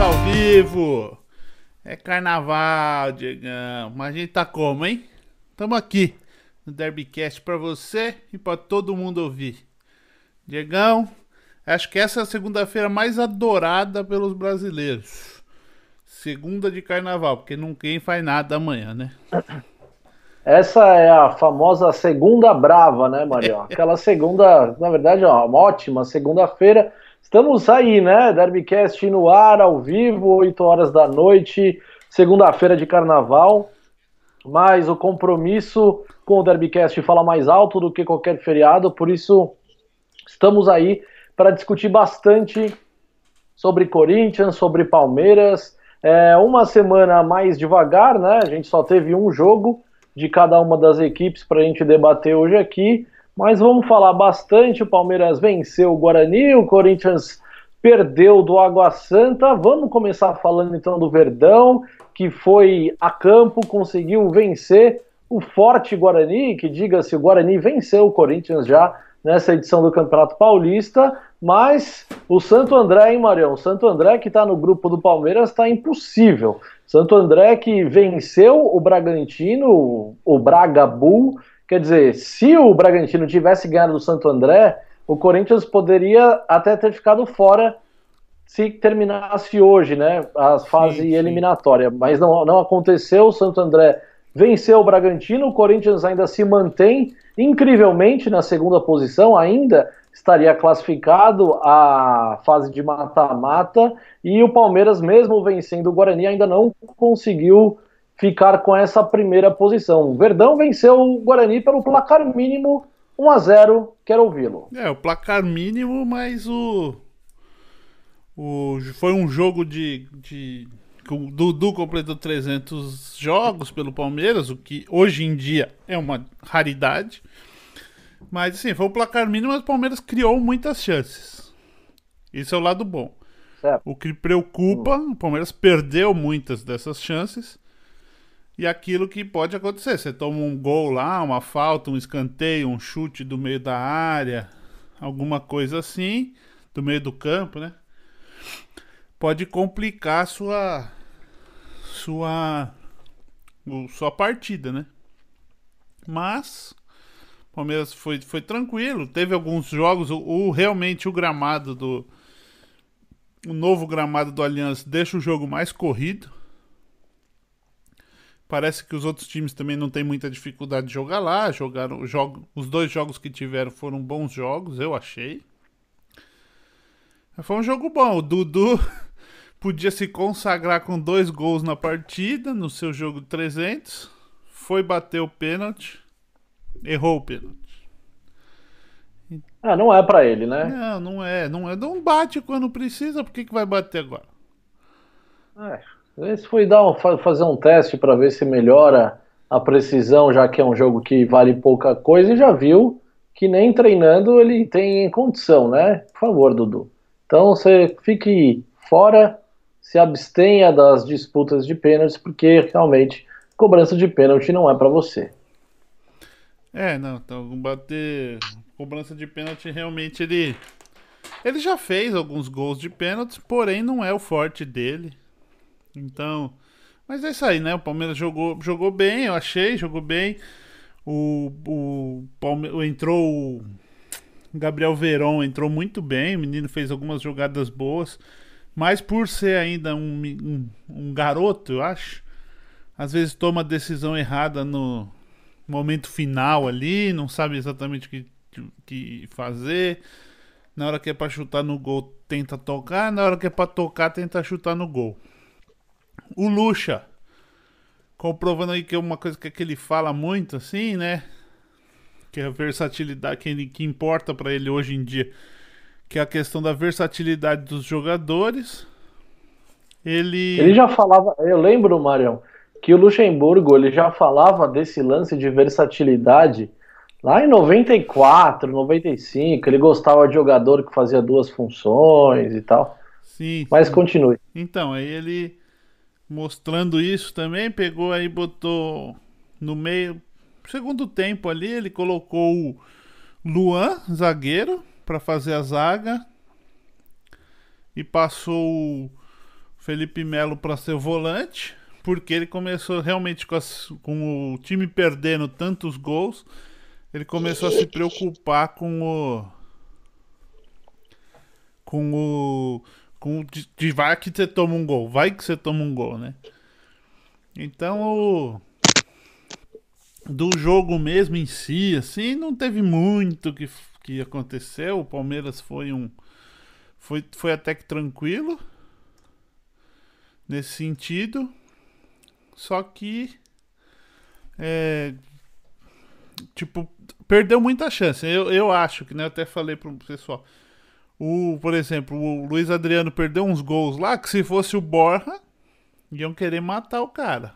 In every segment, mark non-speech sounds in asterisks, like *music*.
ao vivo. É carnaval, Diegão. Mas a gente tá como, hein? Tamo aqui no Derbycast pra você e pra todo mundo ouvir. Diegão, acho que essa é a segunda-feira mais adorada pelos brasileiros. Segunda de carnaval, porque ninguém faz nada amanhã, né? Essa é a famosa segunda brava, né, Marião? *laughs* Aquela segunda, na verdade, ó, uma ótima segunda-feira. Estamos aí, né? Derbycast no ar, ao vivo, 8 horas da noite, segunda-feira de carnaval. Mas o compromisso com o Derbycast fala mais alto do que qualquer feriado, por isso estamos aí para discutir bastante sobre Corinthians, sobre Palmeiras. É uma semana mais devagar, né? A gente só teve um jogo de cada uma das equipes para a gente debater hoje aqui. Mas vamos falar bastante. O Palmeiras venceu o Guarani, o Corinthians perdeu do Água Santa. Vamos começar falando então do Verdão, que foi a campo, conseguiu vencer o forte Guarani, que diga-se, o Guarani venceu o Corinthians já nessa edição do Campeonato Paulista, mas o Santo André, hein, Marião? O Santo André, que está no grupo do Palmeiras, está impossível. Santo André que venceu o Bragantino, o Braga Bull. Quer dizer, se o Bragantino tivesse ganhado do Santo André, o Corinthians poderia até ter ficado fora se terminasse hoje, né? A fase sim, sim. eliminatória. Mas não, não aconteceu. O Santo André venceu o Bragantino, o Corinthians ainda se mantém incrivelmente na segunda posição, ainda estaria classificado à fase de mata-mata e o Palmeiras, mesmo vencendo o Guarani, ainda não conseguiu ficar com essa primeira posição. O Verdão venceu o Guarani pelo placar mínimo 1 a 0. Quero ouvi-lo. É, o placar mínimo, mas o o foi um jogo de, de o Dudu completou 300 jogos pelo Palmeiras, o que hoje em dia é uma raridade. Mas assim, foi o placar mínimo, mas o Palmeiras criou muitas chances. Isso é o lado bom. O que preocupa, o Palmeiras perdeu muitas dessas chances. E aquilo que pode acontecer, você toma um gol lá, uma falta, um escanteio, um chute do meio da área, alguma coisa assim, do meio do campo, né? Pode complicar sua sua sua partida, né? Mas o Palmeiras foi, foi tranquilo, teve alguns jogos, o, o, realmente o gramado do o novo gramado do Allianz deixa o jogo mais corrido. Parece que os outros times também não têm muita dificuldade de jogar lá. Jogaram jogo, os dois jogos que tiveram foram bons jogos, eu achei. Foi um jogo bom. O Dudu *laughs* podia se consagrar com dois gols na partida, no seu jogo 300. Foi bater o pênalti, errou o pênalti. Ah, não é para ele, né? Não, não é, não é. Não bate quando precisa, por que, que vai bater agora? É, esse foi dar um, fazer um teste para ver se melhora a precisão, já que é um jogo que vale pouca coisa, e já viu que nem treinando ele tem condição, né? Por favor, Dudu. Então você fique fora se abstenha das disputas de pênaltis, porque realmente cobrança de pênalti não é para você. É, não, então bater cobrança de pênalti realmente ele ele já fez alguns gols de pênaltis, porém não é o forte dele. Então, mas é isso aí, né? O Palmeiras jogou, jogou bem, eu achei, jogou bem. O, o Palmeiras entrou o Gabriel Veron entrou muito bem, o menino fez algumas jogadas boas. Mas por ser ainda um, um, um garoto, eu acho, às vezes toma decisão errada no momento final ali, não sabe exatamente o que, que fazer. Na hora que é para chutar no gol, tenta tocar. Na hora que é para tocar, tenta chutar no gol. O Lucha, comprovando aí que é uma coisa que, que ele fala muito, assim, né? Que é a versatilidade que, ele, que importa para ele hoje em dia que é a questão da versatilidade dos jogadores. Ele. Ele já falava, eu lembro, Marião, que o Luxemburgo ele já falava desse lance de versatilidade lá em 94, 95. Ele gostava de jogador que fazia duas funções e tal. Sim. Mas sim. continue. Então, aí ele mostrando isso também, pegou aí, botou no meio. Segundo tempo ali, ele colocou o Luan, zagueiro, para fazer a zaga e passou o Felipe Melo para ser volante, porque ele começou realmente com, as, com, o time perdendo tantos gols, ele começou a se preocupar com o com o com de, de vai que você toma um gol, vai que você toma um gol, né? Então o do jogo mesmo em si, assim, não teve muito que, que aconteceu. O Palmeiras foi um. Foi, foi até que tranquilo. Nesse sentido. Só que. É, tipo, perdeu muita chance. Eu, eu acho que, né? Eu até falei pro pessoal. O, por exemplo, o Luiz Adriano perdeu uns gols lá que se fosse o Borja, iam querer matar o cara.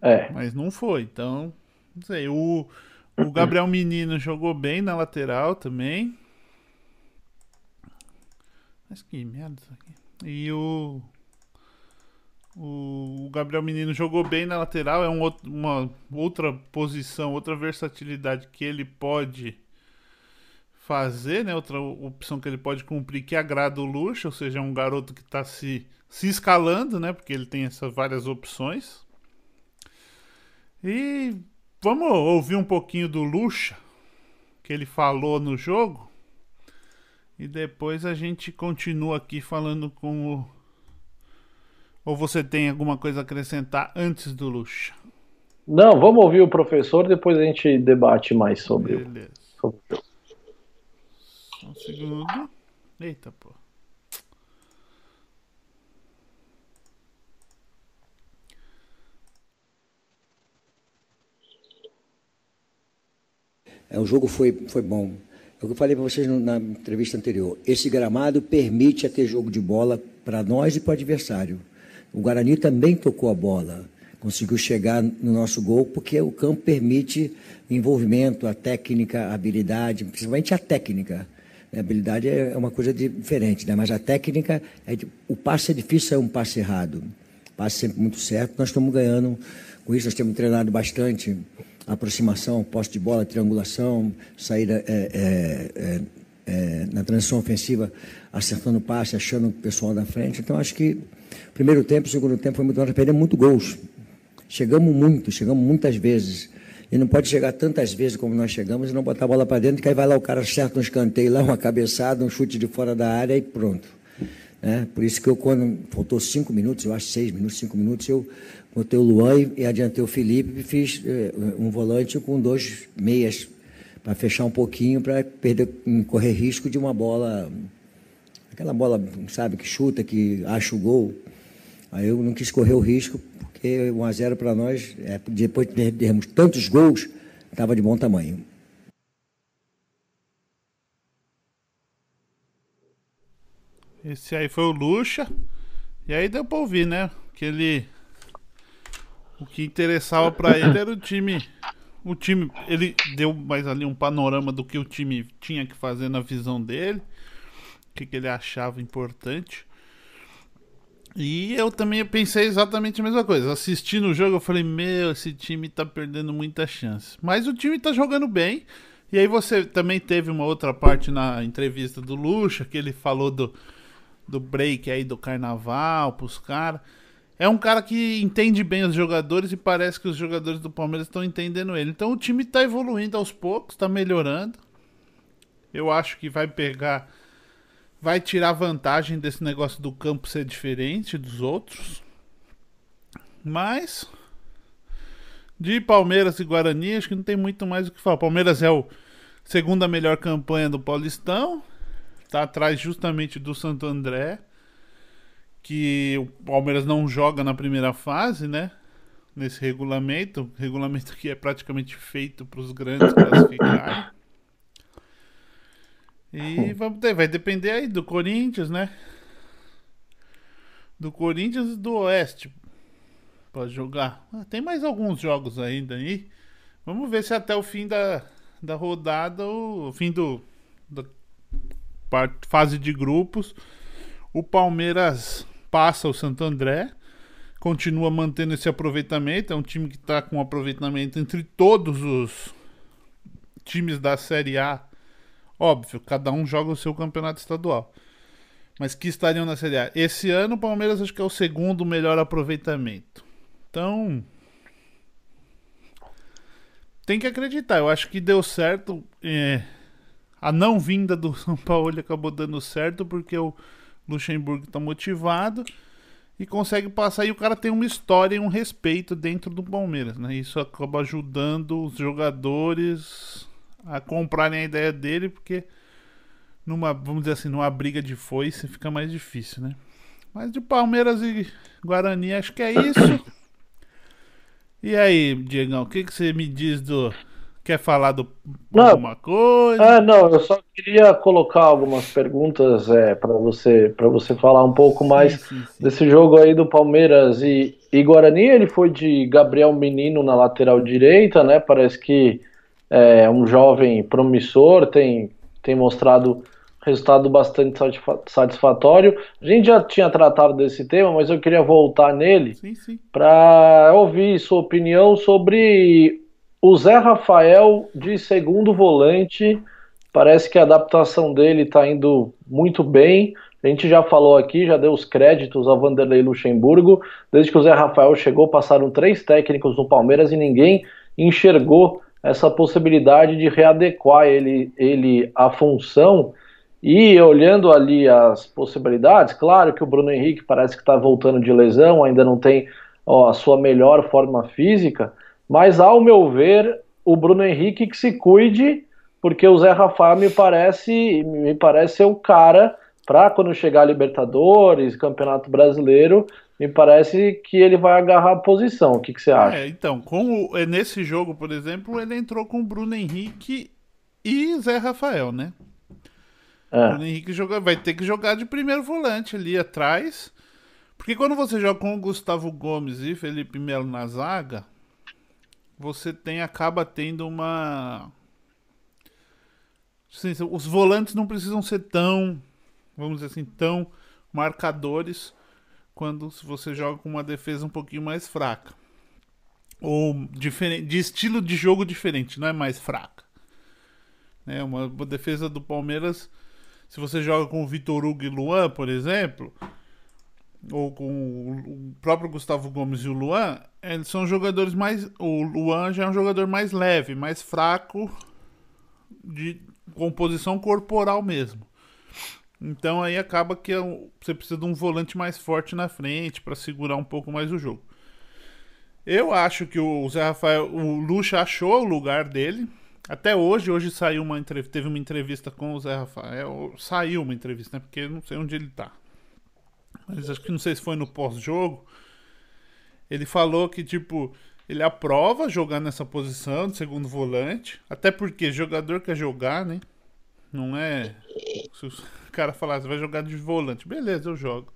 É. Mas não foi, então. Não sei. O, o Gabriel Menino jogou bem na lateral também. Mas que merda isso aqui. E o. O Gabriel Menino jogou bem na lateral, é um outro, uma outra posição, outra versatilidade que ele pode fazer, né? Outra opção que ele pode cumprir que agrada o Luxo, ou seja, é um garoto que está se, se escalando, né? Porque ele tem essas várias opções. E vamos ouvir um pouquinho do Lucha, que ele falou no jogo. E depois a gente continua aqui falando com o. Ou você tem alguma coisa a acrescentar antes do Lucha? Não, vamos ouvir o professor, depois a gente debate mais sobre Beleza. o. Um segundo. Eita, pô. É, o jogo foi, foi bom. É o que eu falei para vocês na entrevista anterior. Esse gramado permite ter jogo de bola para nós e para o adversário. O Guarani também tocou a bola, conseguiu chegar no nosso gol, porque o campo permite envolvimento, a técnica, a habilidade, principalmente a técnica. A habilidade é uma coisa diferente, né? mas a técnica, é de, o passe é difícil, é um passe errado. Passe sempre muito certo. Nós estamos ganhando com isso, nós temos treinado bastante aproximação, posse de bola, triangulação, saída é, é, é, é, na transição ofensiva, acertando o passe, achando o pessoal da frente. Então, acho que primeiro tempo, segundo tempo foi muito bom. Nós perdemos muito gols. Chegamos muito, chegamos muitas vezes. E não pode chegar tantas vezes como nós chegamos e não botar a bola para dentro, que aí vai lá o cara acerta um escanteio lá, uma cabeçada, um chute de fora da área e pronto. É, por isso que eu, quando faltou cinco minutos, eu acho seis minutos, cinco minutos, eu botei o Luan e adiantei o Felipe e fiz eh, um volante com dois meias para fechar um pouquinho, para perder, correr risco de uma bola, aquela bola, sabe, que chuta, que acha o gol. Aí eu não quis correr o risco, porque 1 a 0 para nós, é, depois de perdermos tantos gols, estava de bom tamanho. Esse aí foi o Lucha. E aí deu pra ouvir, né? Que ele o que interessava para ele era o time. O time, ele deu mais ali um panorama do que o time tinha que fazer na visão dele, o que, que ele achava importante. E eu também pensei exatamente a mesma coisa. Assistindo o jogo, eu falei: Meu, esse time tá perdendo muita chance. Mas o time tá jogando bem. E aí você também teve uma outra parte na entrevista do Lucha, que ele falou do, do break aí do carnaval pros caras é um cara que entende bem os jogadores e parece que os jogadores do Palmeiras estão entendendo ele. Então o time está evoluindo aos poucos, está melhorando. Eu acho que vai pegar, vai tirar vantagem desse negócio do campo ser diferente dos outros. Mas de Palmeiras e Guarani, acho que não tem muito mais o que falar. Palmeiras é o segunda melhor campanha do Paulistão, está atrás justamente do Santo André que o Palmeiras não joga na primeira fase, né? Nesse regulamento, regulamento que é praticamente feito para os grandes *coughs* classificarem. E vamos ter, vai depender aí do Corinthians, né? Do Corinthians e do Oeste para jogar. Ah, tem mais alguns jogos ainda aí. Vamos ver se até o fim da, da rodada, o fim do da fase de grupos, o Palmeiras passa o Santo André, continua mantendo esse aproveitamento. É um time que está com aproveitamento entre todos os times da Série A. Óbvio, cada um joga o seu campeonato estadual. mas que estariam na Série A. Esse ano o Palmeiras acho que é o segundo melhor aproveitamento. Então, tem que acreditar. Eu acho que deu certo. É, a não vinda do *laughs* São Paulo acabou dando certo porque o Luxemburgo está motivado e consegue passar. E o cara tem uma história e um respeito dentro do Palmeiras, né? Isso acaba ajudando os jogadores a comprarem a ideia dele, porque numa, vamos dizer assim, numa briga de foice fica mais difícil, né? Mas de Palmeiras e Guarani acho que é isso. E aí, Diegão, o que, que você me diz do. Quer falar do não, alguma coisa? É, não, eu só queria colocar algumas perguntas é, para você para você falar um pouco mais sim, sim, sim. desse jogo aí do Palmeiras e, e Guarani. Ele foi de Gabriel Menino na lateral direita, né? Parece que é um jovem promissor, tem, tem mostrado resultado bastante satisfatório. A gente já tinha tratado desse tema, mas eu queria voltar nele para ouvir sua opinião sobre o Zé Rafael de segundo volante. Parece que a adaptação dele está indo muito bem. A gente já falou aqui, já deu os créditos ao Vanderlei Luxemburgo. Desde que o Zé Rafael chegou, passaram três técnicos no Palmeiras e ninguém enxergou essa possibilidade de readequar ele, ele à função e olhando ali as possibilidades, claro que o Bruno Henrique parece que está voltando de lesão, ainda não tem ó, a sua melhor forma física, mas ao meu ver, o Bruno Henrique que se cuide, porque o Zé Rafael me parece, me parece ser o cara para quando chegar a Libertadores, Campeonato Brasileiro, me parece que ele vai agarrar a posição. O que, que você acha? É, então, com o, é, nesse jogo, por exemplo, ele entrou com o Bruno Henrique e Zé Rafael, né? É. O Henrique joga, vai ter que jogar de primeiro volante ali atrás. Porque quando você joga com o Gustavo Gomes e Felipe Melo na zaga, você tem acaba tendo uma. Assim, os volantes não precisam ser tão, vamos dizer assim, tão marcadores quando você joga com uma defesa um pouquinho mais fraca. Ou diferente, de estilo de jogo diferente, não é mais fraca. É uma, uma defesa do Palmeiras se você joga com o Vitor Hugo e Luan, por exemplo, ou com o próprio Gustavo Gomes e o Luan, eles são jogadores mais. O Luan já é um jogador mais leve, mais fraco, de composição corporal mesmo. Então aí acaba que é você precisa de um volante mais forte na frente para segurar um pouco mais o jogo. Eu acho que o Zé Rafael, o Lucha achou o lugar dele. Até hoje, hoje saiu uma entrevista, teve uma entrevista com o Zé Rafael. Saiu uma entrevista, né? Porque não sei onde ele tá. Mas acho que não sei se foi no pós-jogo. Ele falou que, tipo, ele aprova jogar nessa posição de segundo volante. Até porque jogador quer jogar, né? Não é. Cara falar, você vai jogar de volante. Beleza, eu jogo.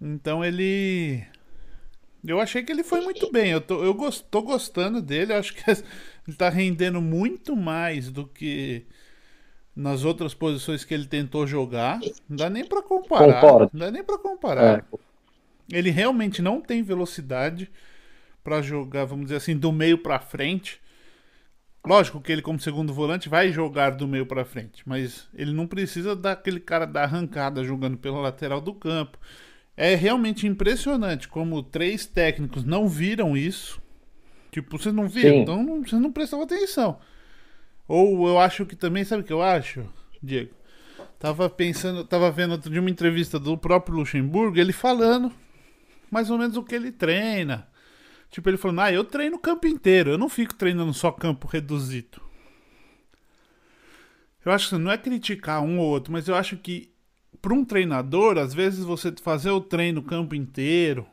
Então ele eu achei que ele foi muito bem. Eu tô, eu gost, tô gostando dele. Eu acho que ele tá rendendo muito mais do que nas outras posições que ele tentou jogar. Não dá nem para comparar. Concordo. Não dá nem para comparar. É. Ele realmente não tem velocidade para jogar, vamos dizer assim, do meio para frente. Lógico que ele como segundo volante vai jogar do meio para frente, mas ele não precisa daquele cara da arrancada jogando pela lateral do campo. É realmente impressionante como três técnicos não viram isso. Tipo, vocês não viram, Sim. então não, vocês não prestavam atenção. Ou eu acho que também, sabe o que eu acho, Diego? Tava pensando, tava vendo de uma entrevista do próprio Luxemburgo, ele falando mais ou menos o que ele treina. Tipo, ele falando, ah, eu treino o campo inteiro, eu não fico treinando só campo reduzido. Eu acho que não é criticar um ou outro, mas eu acho que para um treinador, às vezes você fazer o treino o campo inteiro,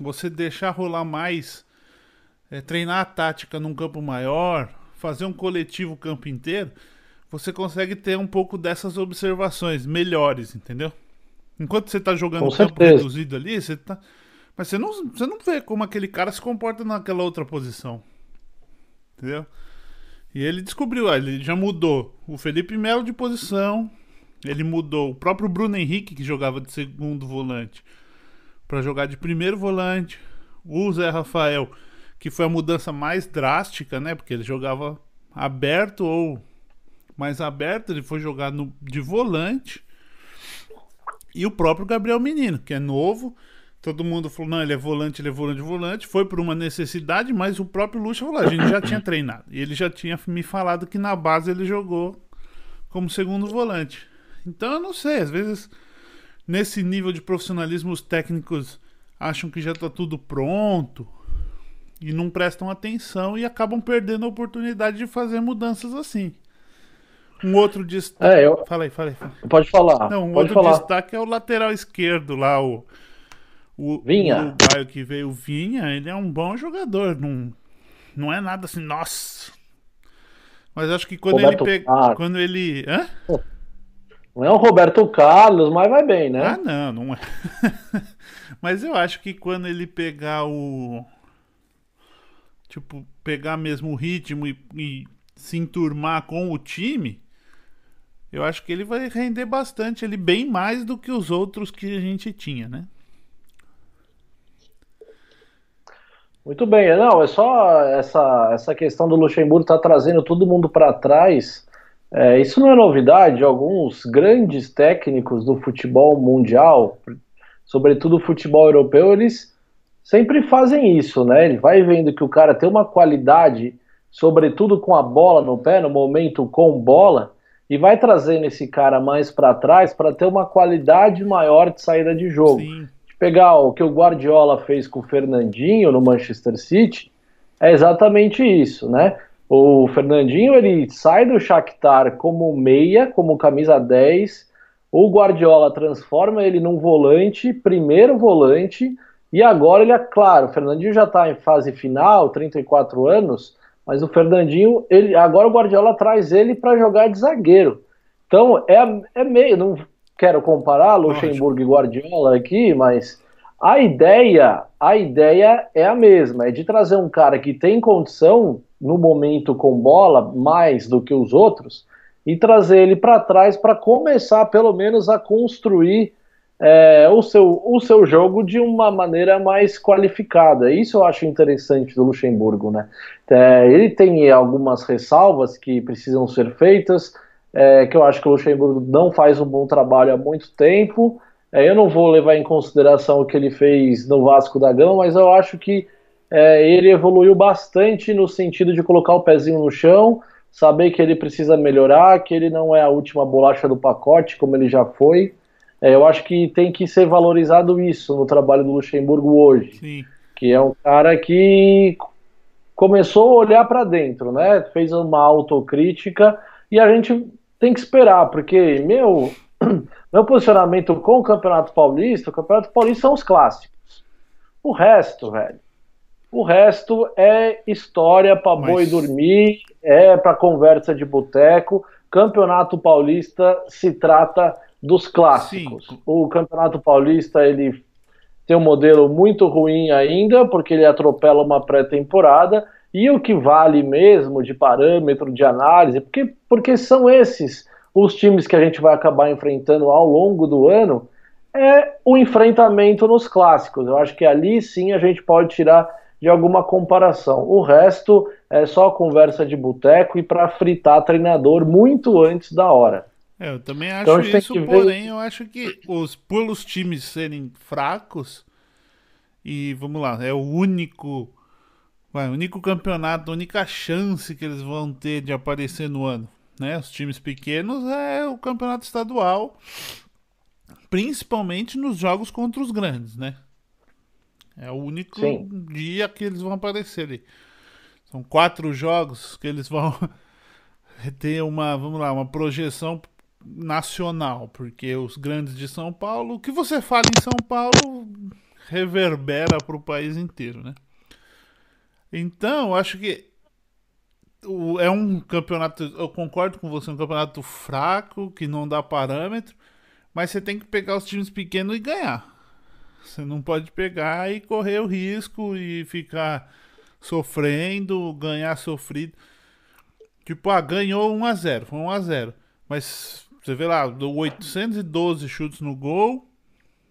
você deixar rolar mais, é, treinar a tática num campo maior, fazer um coletivo o campo inteiro, você consegue ter um pouco dessas observações melhores, entendeu? Enquanto você está jogando Com campo reduzido ali, você tá. Mas você não, você não vê como aquele cara se comporta naquela outra posição. Entendeu? E ele descobriu, ele já mudou o Felipe Melo de posição, ele mudou o próprio Bruno Henrique, que jogava de segundo volante, para jogar de primeiro volante. O Zé Rafael, que foi a mudança mais drástica, né? Porque ele jogava aberto ou mais aberto, ele foi jogar no, de volante. E o próprio Gabriel Menino, que é novo. Todo mundo falou, não, ele é volante, ele é volante, volante. Foi por uma necessidade, mas o próprio Lucha falou, a gente já tinha treinado. E ele já tinha me falado que na base ele jogou como segundo volante. Então eu não sei, às vezes nesse nível de profissionalismo os técnicos acham que já está tudo pronto e não prestam atenção e acabam perdendo a oportunidade de fazer mudanças assim. Um outro destaque. É, eu... Falei, falei, falei. Pode falar. Não, um pode outro falar. destaque é o lateral esquerdo lá, o. O Vinha. o uruguaio que veio, o Vinha, ele é um bom jogador. Não, não é nada assim, nossa. Mas acho que quando Roberto ele pega. Quando ele. Hã? Não é o Roberto Carlos, mas vai bem, né? Ah, não, não é. *laughs* Mas eu acho que quando ele pegar o. Tipo, pegar mesmo o ritmo e, e se enturmar com o time, eu acho que ele vai render bastante, ele bem mais do que os outros que a gente tinha, né? Muito bem, não, é só essa, essa questão do Luxemburgo estar trazendo todo mundo para trás. É, isso não é novidade, alguns grandes técnicos do futebol mundial, sobretudo o futebol europeu, eles sempre fazem isso, né? Ele vai vendo que o cara tem uma qualidade, sobretudo com a bola no pé, no momento com bola, e vai trazendo esse cara mais para trás para ter uma qualidade maior de saída de jogo. Sim. Pegar o que o Guardiola fez com o Fernandinho no Manchester City, é exatamente isso, né? O Fernandinho ele sai do Shakhtar como meia, como camisa 10. O Guardiola transforma ele num volante, primeiro volante, e agora ele é claro, o Fernandinho já está em fase final, 34 anos, mas o Fernandinho, ele agora o Guardiola traz ele para jogar de zagueiro. Então é, é meio, não quero comparar Luxemburgo e Guardiola aqui, mas a ideia, a ideia é a mesma, é de trazer um cara que tem condição no momento com bola mais do que os outros e trazer ele para trás para começar pelo menos a construir é, o, seu, o seu jogo de uma maneira mais qualificada. Isso eu acho interessante do Luxemburgo, né? É, ele tem algumas ressalvas que precisam ser feitas, é, que eu acho que o Luxemburgo não faz um bom trabalho há muito tempo. É, eu não vou levar em consideração o que ele fez no Vasco da Gama, mas eu acho que é, ele evoluiu bastante no sentido de colocar o pezinho no chão, saber que ele precisa melhorar, que ele não é a última bolacha do pacote, como ele já foi. É, eu acho que tem que ser valorizado isso no trabalho do Luxemburgo hoje, Sim. que é um cara que começou a olhar para dentro, né? Fez uma autocrítica e a gente tem que esperar, porque meu *clears throat* meu posicionamento com o Campeonato Paulista, o Campeonato Paulista são os clássicos. O resto, velho, o resto é história para Mas- boi dormir, é para conversa de boteco. Campeonato Paulista se trata dos clássicos. Sim. O Campeonato Paulista ele tem um modelo muito ruim ainda, porque ele atropela uma pré-temporada. E o que vale mesmo de parâmetro de análise, porque, porque são esses os times que a gente vai acabar enfrentando ao longo do ano, é o enfrentamento nos clássicos. Eu acho que ali sim a gente pode tirar de alguma comparação. O resto é só conversa de boteco e para fritar treinador muito antes da hora. É, eu também acho Então a gente tem isso, que ver- porém eu acho que os pelos times serem fracos e vamos lá, é o único o único campeonato, a única chance que eles vão ter de aparecer no ano, né? Os times pequenos é o campeonato estadual, principalmente nos jogos contra os grandes, né? É o único Sim. dia que eles vão aparecer ali. São quatro jogos que eles vão *laughs* ter uma, vamos lá, uma projeção nacional, porque os grandes de São Paulo, o que você fala em São Paulo reverbera para o país inteiro, né? Então, acho que é um campeonato, eu concordo com você, um campeonato fraco, que não dá parâmetro, mas você tem que pegar os times pequenos e ganhar. Você não pode pegar e correr o risco e ficar sofrendo, ganhar sofrido. Tipo, ah, ganhou 1x0, foi 1x0. Mas você vê lá, deu 812 chutes no gol.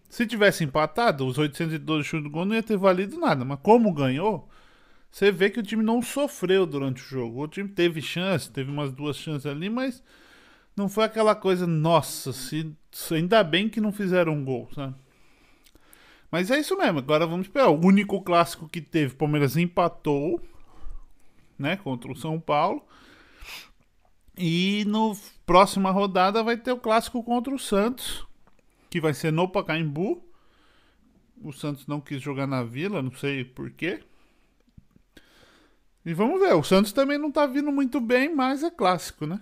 Se tivesse empatado, os 812 chutes no gol não ia ter valido nada. Mas como ganhou, você vê que o time não sofreu durante o jogo. O time teve chance, teve umas duas chances ali, mas não foi aquela coisa, nossa, se, ainda bem que não fizeram um gol, sabe? Mas é isso mesmo, agora vamos esperar. O único clássico que teve, o Palmeiras empatou, né, contra o São Paulo. E no próxima rodada vai ter o clássico contra o Santos, que vai ser no Pacaembu. O Santos não quis jogar na Vila, não sei porquê. E vamos ver, o Santos também não tá vindo muito bem, mas é clássico, né?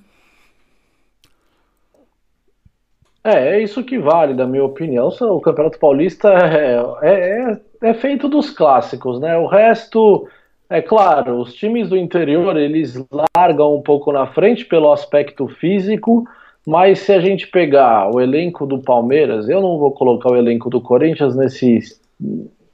É, é isso que vale, da minha opinião. O Campeonato Paulista é, é, é, é feito dos clássicos, né? O resto, é claro, os times do interior eles largam um pouco na frente pelo aspecto físico, mas se a gente pegar o elenco do Palmeiras, eu não vou colocar o elenco do Corinthians nesse,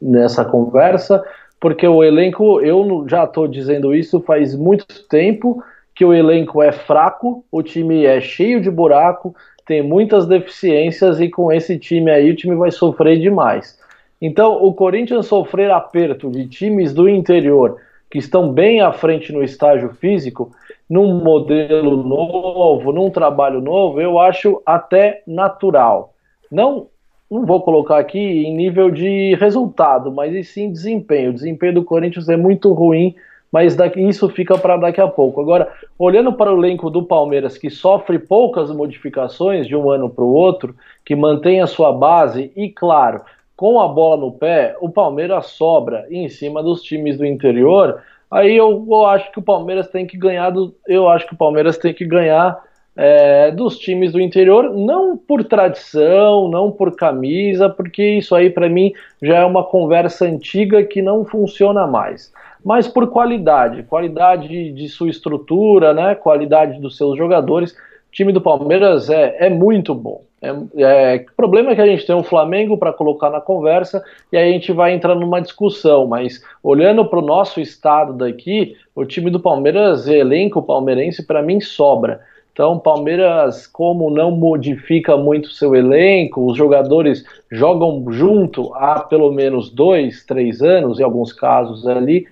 nessa conversa, porque o elenco, eu já estou dizendo isso faz muito tempo, que o elenco é fraco, o time é cheio de buraco, tem muitas deficiências e com esse time aí o time vai sofrer demais. Então, o Corinthians sofrer aperto de times do interior que estão bem à frente no estágio físico, num modelo novo, num trabalho novo, eu acho até natural. Não, não vou colocar aqui em nível de resultado, mas e sim desempenho. O desempenho do Corinthians é muito ruim, mas daqui, isso fica para daqui a pouco. Agora, olhando para o elenco do Palmeiras, que sofre poucas modificações de um ano para o outro, que mantém a sua base e, claro, com a bola no pé, o Palmeiras sobra em cima dos times do interior. Aí eu, eu acho que o Palmeiras tem que ganhar do, eu acho que o Palmeiras tem que ganhar é, dos times do interior, não por tradição, não por camisa, porque isso aí para mim já é uma conversa antiga que não funciona mais. Mas por qualidade, qualidade de sua estrutura, né, qualidade dos seus jogadores. O time do Palmeiras é, é muito bom. É, é, o problema é que a gente tem um Flamengo para colocar na conversa e aí a gente vai entrar numa discussão, mas olhando para o nosso estado daqui, o time do Palmeiras, elenco palmeirense, para mim sobra. Então, Palmeiras, como não modifica muito seu elenco, os jogadores jogam junto há pelo menos dois, três anos, em alguns casos ali.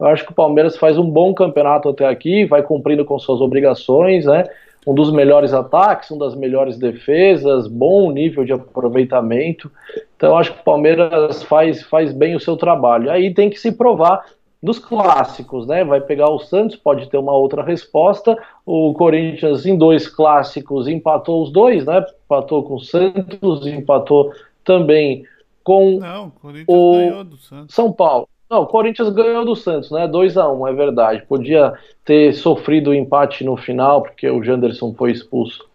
Eu acho que o Palmeiras faz um bom campeonato até aqui, vai cumprindo com suas obrigações, né? um dos melhores ataques, uma das melhores defesas, bom nível de aproveitamento. Então acho que o Palmeiras faz, faz bem o seu trabalho. Aí tem que se provar nos clássicos, né? Vai pegar o Santos, pode ter uma outra resposta. O Corinthians em dois clássicos empatou os dois, né? Empatou com o Santos, empatou também com Não, o, o São Paulo. Não, o Corinthians ganhou do Santos, né? 2 a 1 um, é verdade. Podia ter sofrido o empate no final, porque o Janderson foi expulso.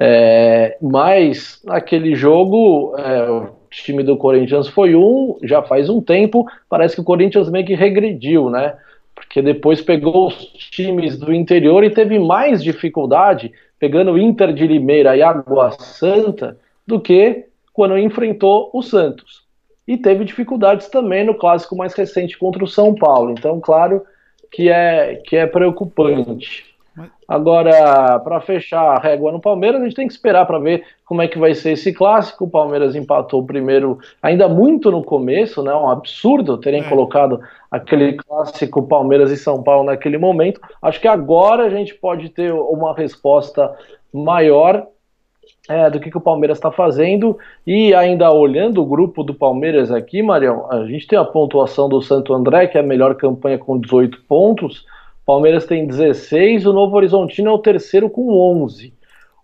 É, mas aquele jogo, é, time do Corinthians foi um, já faz um tempo, parece que o Corinthians meio que regrediu, né? Porque depois pegou os times do interior e teve mais dificuldade pegando o Inter de Limeira e Água Santa do que quando enfrentou o Santos e teve dificuldades também no clássico mais recente contra o São Paulo. Então, claro que é, que é preocupante. Agora, para fechar a régua no Palmeiras, a gente tem que esperar para ver como é que vai ser esse clássico. O Palmeiras empatou o primeiro, ainda muito no começo, né? Um absurdo terem é. colocado aquele clássico Palmeiras e São Paulo naquele momento. Acho que agora a gente pode ter uma resposta maior é, do que, que o Palmeiras está fazendo. E ainda olhando o grupo do Palmeiras aqui, Marião, a gente tem a pontuação do Santo André, que é a melhor campanha com 18 pontos. Palmeiras tem 16, o Novo Horizontino é o terceiro com 11.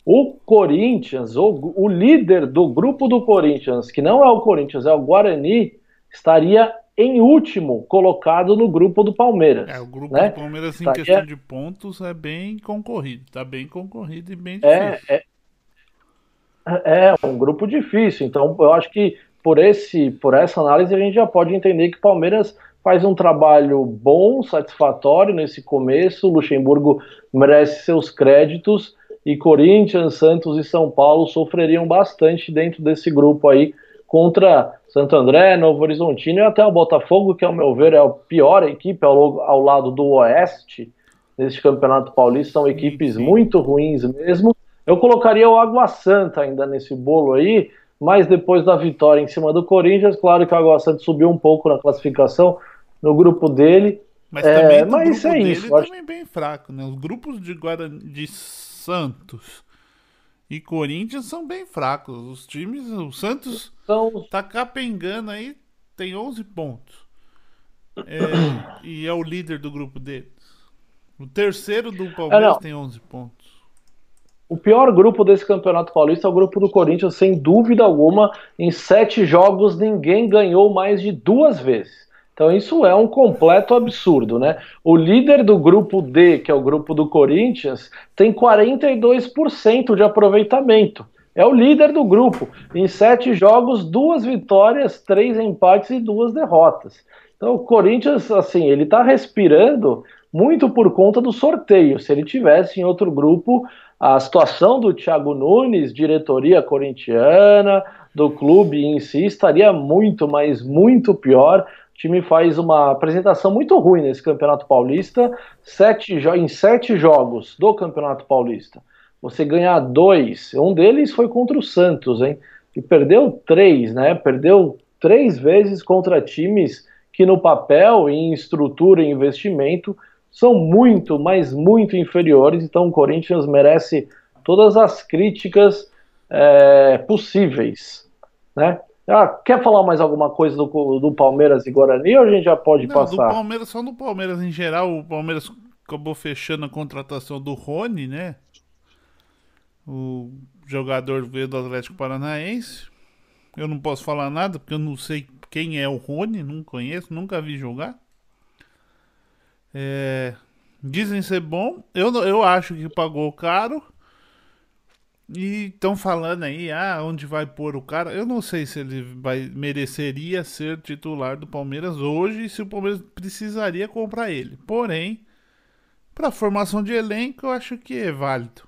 O Corinthians, o, o líder do grupo do Corinthians, que não é o Corinthians, é o Guarani, estaria em último colocado no grupo do Palmeiras. É, o grupo né? do Palmeiras em estaria... questão de pontos é bem concorrido, está bem concorrido e bem é, difícil. É, é, é um grupo difícil, então eu acho que por, esse, por essa análise a gente já pode entender que o Palmeiras faz um trabalho bom, satisfatório nesse começo. O Luxemburgo merece seus créditos e Corinthians, Santos e São Paulo sofreriam bastante dentro desse grupo aí contra Santo André, Novo Horizontino e até o Botafogo, que ao meu ver é a pior equipe ao, ao lado do Oeste nesse Campeonato Paulista. São equipes muito ruins mesmo. Eu colocaria o Água Santa ainda nesse bolo aí, mas depois da vitória em cima do Corinthians, claro que o Água Santa subiu um pouco na classificação no grupo dele. Mas também é, mas grupo é isso. também acho... bem fraco, né? Os grupos de Guarani de Santos e Corinthians são bem fracos. Os times, o Santos então... tá capengando aí, tem 11 pontos. É, e é o líder do grupo deles. O terceiro do Palmeiras é, tem 11 pontos. O pior grupo desse Campeonato Paulista é o grupo do Corinthians, sem dúvida alguma. Em sete jogos, ninguém ganhou mais de duas vezes. Então isso é um completo absurdo, né? O líder do grupo D, que é o grupo do Corinthians, tem 42% de aproveitamento. É o líder do grupo. Em sete jogos, duas vitórias, três empates e duas derrotas. Então o Corinthians, assim, ele está respirando muito por conta do sorteio. Se ele tivesse em outro grupo, a situação do Thiago Nunes, diretoria corintiana, do clube em si, estaria muito, mas muito pior. O time faz uma apresentação muito ruim nesse Campeonato Paulista. Sete em sete jogos do Campeonato Paulista, você ganhar dois. Um deles foi contra o Santos, hein? E perdeu três, né? Perdeu três vezes contra times que no papel, em estrutura e investimento, são muito, mas muito inferiores. Então o Corinthians merece todas as críticas é, possíveis, né? Ah, quer falar mais alguma coisa do, do Palmeiras e Guarani ou a gente já pode Não, passar? Do Palmeiras, só no Palmeiras em geral, o Palmeiras acabou fechando a contratação do Rony, né? O jogador veio do Atlético Paranaense. Eu não posso falar nada porque eu não sei quem é o Rony, não conheço, nunca vi jogar. É, dizem ser bom. Eu, eu acho que pagou caro. E estão falando aí, ah, onde vai pôr o cara? Eu não sei se ele vai mereceria ser titular do Palmeiras hoje, se o Palmeiras precisaria comprar ele. Porém, para formação de elenco, eu acho que é válido.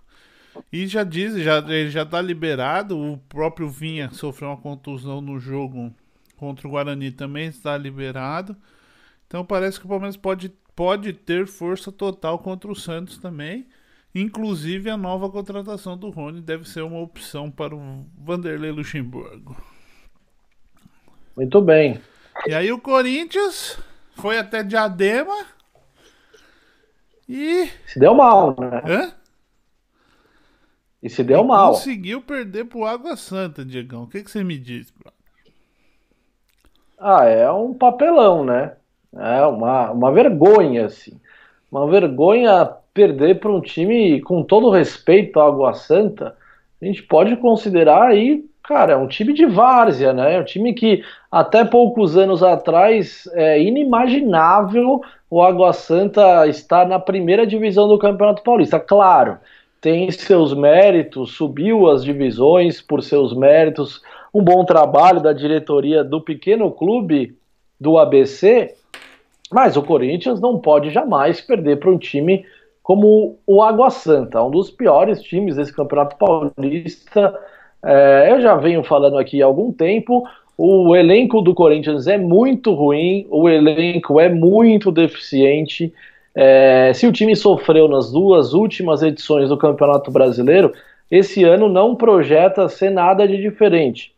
E já diz, já ele já tá liberado. O próprio Vinha sofreu uma contusão no jogo contra o Guarani, também está liberado. Então parece que o Palmeiras pode, pode ter força total contra o Santos também. Inclusive, a nova contratação do Rony deve ser uma opção para o Vanderlei Luxemburgo. Muito bem. E aí o Corinthians foi até Diadema e. Se deu mal, né? Hã? E se deu e mal. Conseguiu perder pro Água Santa, Diegão. O que, que você me diz, brother? Ah, é um papelão, né? É uma, uma vergonha, assim. Uma vergonha perder para um time, com todo respeito à Água Santa, a gente pode considerar aí, cara, é um time de várzea, né? É um time que até poucos anos atrás é inimaginável o Água Santa estar na primeira divisão do Campeonato Paulista. Claro, tem seus méritos, subiu as divisões por seus méritos, um bom trabalho da diretoria do pequeno clube do ABC, mas o Corinthians não pode jamais perder para um time como o Água Santa, um dos piores times desse Campeonato Paulista. É, eu já venho falando aqui há algum tempo. O elenco do Corinthians é muito ruim, o elenco é muito deficiente. É, se o time sofreu nas duas últimas edições do Campeonato Brasileiro, esse ano não projeta ser nada de diferente.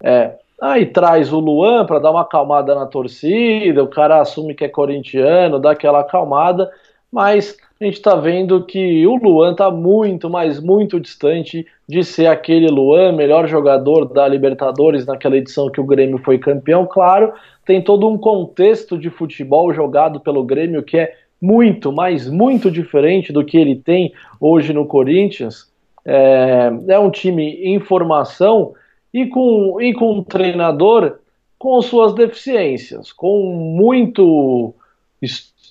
É, aí traz o Luan para dar uma acalmada na torcida, o cara assume que é corintiano, dá aquela acalmada, mas a gente está vendo que o Luan está muito, mas muito distante de ser aquele Luan, melhor jogador da Libertadores naquela edição que o Grêmio foi campeão. Claro, tem todo um contexto de futebol jogado pelo Grêmio que é muito, mas muito diferente do que ele tem hoje no Corinthians. É, é um time em formação e com, e com um treinador com suas deficiências, com muito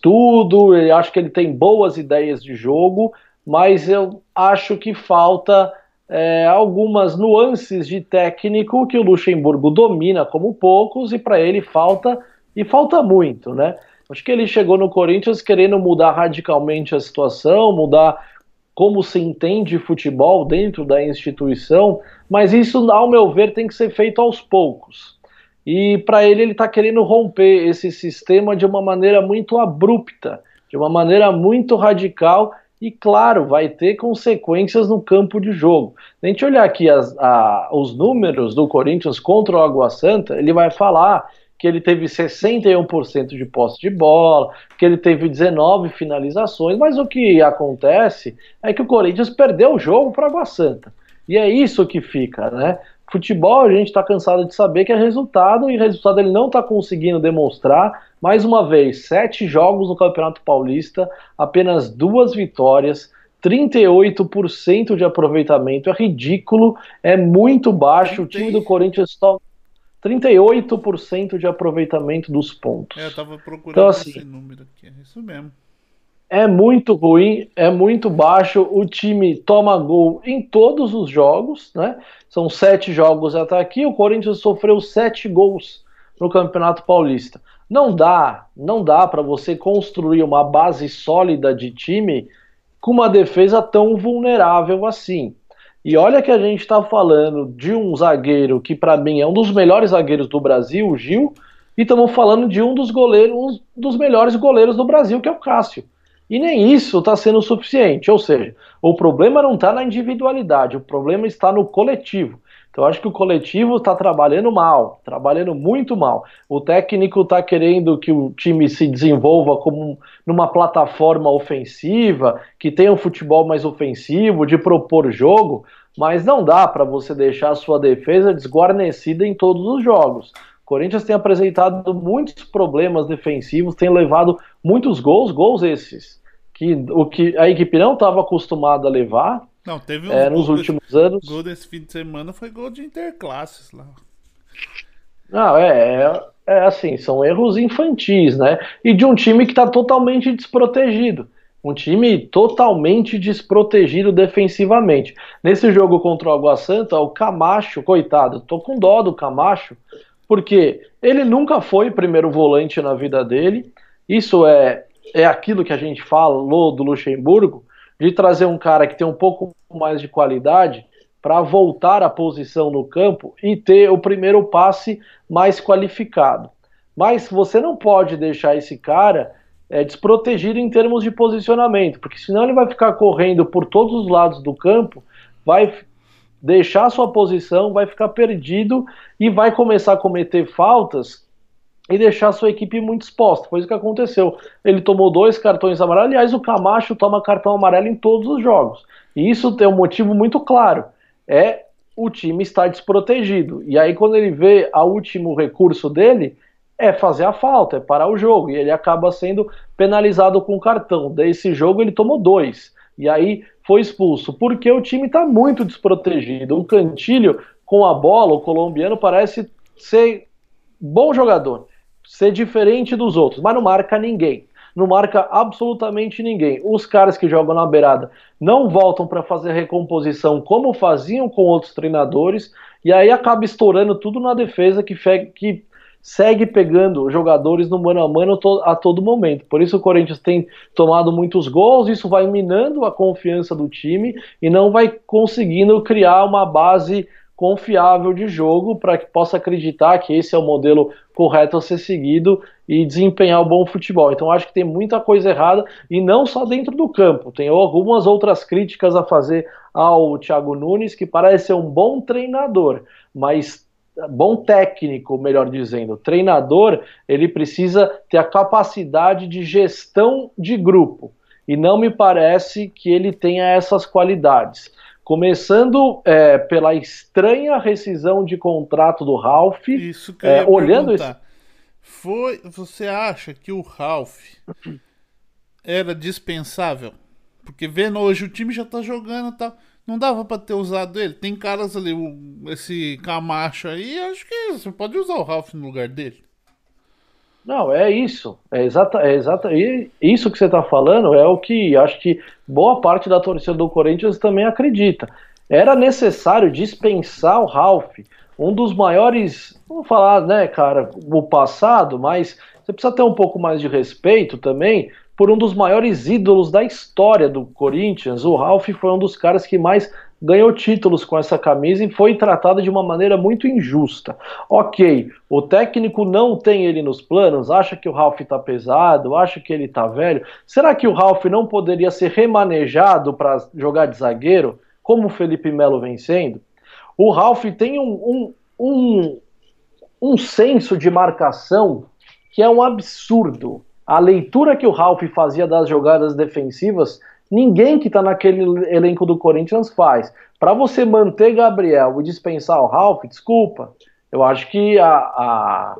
tudo, eu acho que ele tem boas ideias de jogo, mas eu acho que falta é, algumas nuances de técnico que o Luxemburgo domina como poucos e para ele falta e falta muito, né? Acho que ele chegou no Corinthians querendo mudar radicalmente a situação, mudar como se entende futebol dentro da instituição, mas isso, ao meu ver, tem que ser feito aos poucos. E para ele, ele está querendo romper esse sistema de uma maneira muito abrupta, de uma maneira muito radical e, claro, vai ter consequências no campo de jogo. A gente olhar aqui as, a, os números do Corinthians contra o Água Santa, ele vai falar que ele teve 61% de posse de bola, que ele teve 19 finalizações, mas o que acontece é que o Corinthians perdeu o jogo para Água Santa. E é isso que fica, né? Futebol a gente está cansado de saber que é resultado e resultado ele não está conseguindo demonstrar. Mais uma vez, sete jogos no Campeonato Paulista, apenas duas vitórias, 38% de aproveitamento. É ridículo, é muito baixo. O time do Corinthians toma 38% de aproveitamento dos pontos. É, eu tava procurando então, assim, esse número aqui, é isso mesmo. É muito ruim, é muito baixo. O time toma gol em todos os jogos, né? São sete jogos até aqui. O Corinthians sofreu sete gols no Campeonato Paulista. Não dá, não dá para você construir uma base sólida de time com uma defesa tão vulnerável assim. E olha que a gente está falando de um zagueiro que para mim é um dos melhores zagueiros do Brasil, o Gil, e estamos falando de um dos goleiros, um dos melhores goleiros do Brasil, que é o Cássio. E nem isso está sendo suficiente. Ou seja, o problema não está na individualidade, o problema está no coletivo. Então, acho que o coletivo está trabalhando mal, trabalhando muito mal. O técnico está querendo que o time se desenvolva como numa plataforma ofensiva, que tenha um futebol mais ofensivo, de propor jogo, mas não dá para você deixar a sua defesa desguarnecida em todos os jogos. O Corinthians tem apresentado muitos problemas defensivos, tem levado muitos gols, gols esses, que o que a equipe não estava acostumada a levar, não, teve um é, nos últimos desse, anos. Gol desse fim de semana foi gol de interclasses lá. Não, é, é, é assim, são erros infantis, né? E de um time que está totalmente desprotegido. Um time totalmente desprotegido defensivamente. Nesse jogo contra o Água Santa, o Camacho, coitado, tô com dó do Camacho, porque ele nunca foi primeiro volante na vida dele. Isso é, é aquilo que a gente falou do Luxemburgo, de trazer um cara que tem um pouco mais de qualidade para voltar à posição no campo e ter o primeiro passe mais qualificado. Mas você não pode deixar esse cara é, desprotegido em termos de posicionamento, porque senão ele vai ficar correndo por todos os lados do campo, vai deixar sua posição, vai ficar perdido e vai começar a cometer faltas e deixar sua equipe muito exposta. Foi que aconteceu. Ele tomou dois cartões amarelos. Aliás, o Camacho toma cartão amarelo em todos os jogos. E isso tem um motivo muito claro. É o time estar desprotegido. E aí, quando ele vê o último recurso dele, é fazer a falta, é parar o jogo. E ele acaba sendo penalizado com o cartão. Desse jogo, ele tomou dois. E aí foi expulso. Porque o time está muito desprotegido. O Cantilho, com a bola, o colombiano, parece ser bom jogador ser diferente dos outros, mas não marca ninguém. Não marca absolutamente ninguém. Os caras que jogam na beirada não voltam para fazer recomposição como faziam com outros treinadores, e aí acaba estourando tudo na defesa que, que segue pegando jogadores no mano a mano a todo momento. Por isso o Corinthians tem tomado muitos gols, isso vai minando a confiança do time e não vai conseguindo criar uma base confiável de jogo para que possa acreditar que esse é o modelo correto a ser seguido e desempenhar o bom futebol. Então acho que tem muita coisa errada e não só dentro do campo. Tem algumas outras críticas a fazer ao Thiago Nunes, que parece ser um bom treinador, mas bom técnico, melhor dizendo. treinador, ele precisa ter a capacidade de gestão de grupo. E não me parece que ele tenha essas qualidades. Começando é, pela estranha rescisão de contrato do Ralph. Isso que eu é, olhando esse... Foi, você acha que o Ralph era dispensável? Porque vendo hoje o time já tá jogando, tá, não dava para ter usado ele. Tem caras ali, o, esse Camacho aí, acho que você pode usar o Ralph no lugar dele. Não, é isso. É exata, é exata. E isso que você está falando é o que acho que boa parte da torcida do Corinthians também acredita. Era necessário dispensar o Ralph, um dos maiores, vamos falar, né, cara, o passado, mas você precisa ter um pouco mais de respeito também por um dos maiores ídolos da história do Corinthians. O Ralph foi um dos caras que mais ganhou títulos com essa camisa e foi tratado de uma maneira muito injusta. Ok, o técnico não tem ele nos planos, acha que o Ralph está pesado, acha que ele está velho. Será que o Ralph não poderia ser remanejado para jogar de zagueiro, como o Felipe Melo vem sendo? O Ralph tem um, um, um um senso de marcação que é um absurdo. A leitura que o Ralph fazia das jogadas defensivas, ninguém que está naquele elenco do Corinthians faz. Para você manter Gabriel e dispensar o Ralph, desculpa, eu acho que a, a,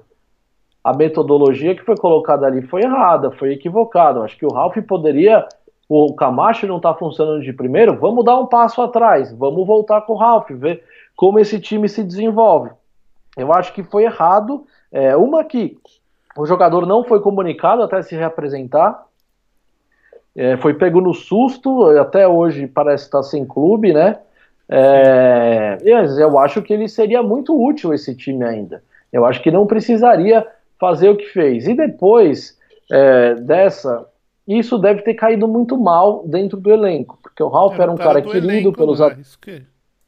a metodologia que foi colocada ali foi errada, foi equivocada. Eu acho que o Ralph poderia. O Camacho não está funcionando de primeiro, vamos dar um passo atrás, vamos voltar com o Ralph, ver como esse time se desenvolve. Eu acho que foi errado. É, uma que o jogador não foi comunicado até se reapresentar. É, foi pego no susto, até hoje parece estar sem clube, né? É, eu acho que ele seria muito útil esse time ainda. Eu acho que não precisaria fazer o que fez. E depois é, dessa, isso deve ter caído muito mal dentro do elenco, porque o Ralf era, era um cara, cara querido elenco, pelos. Né? Que...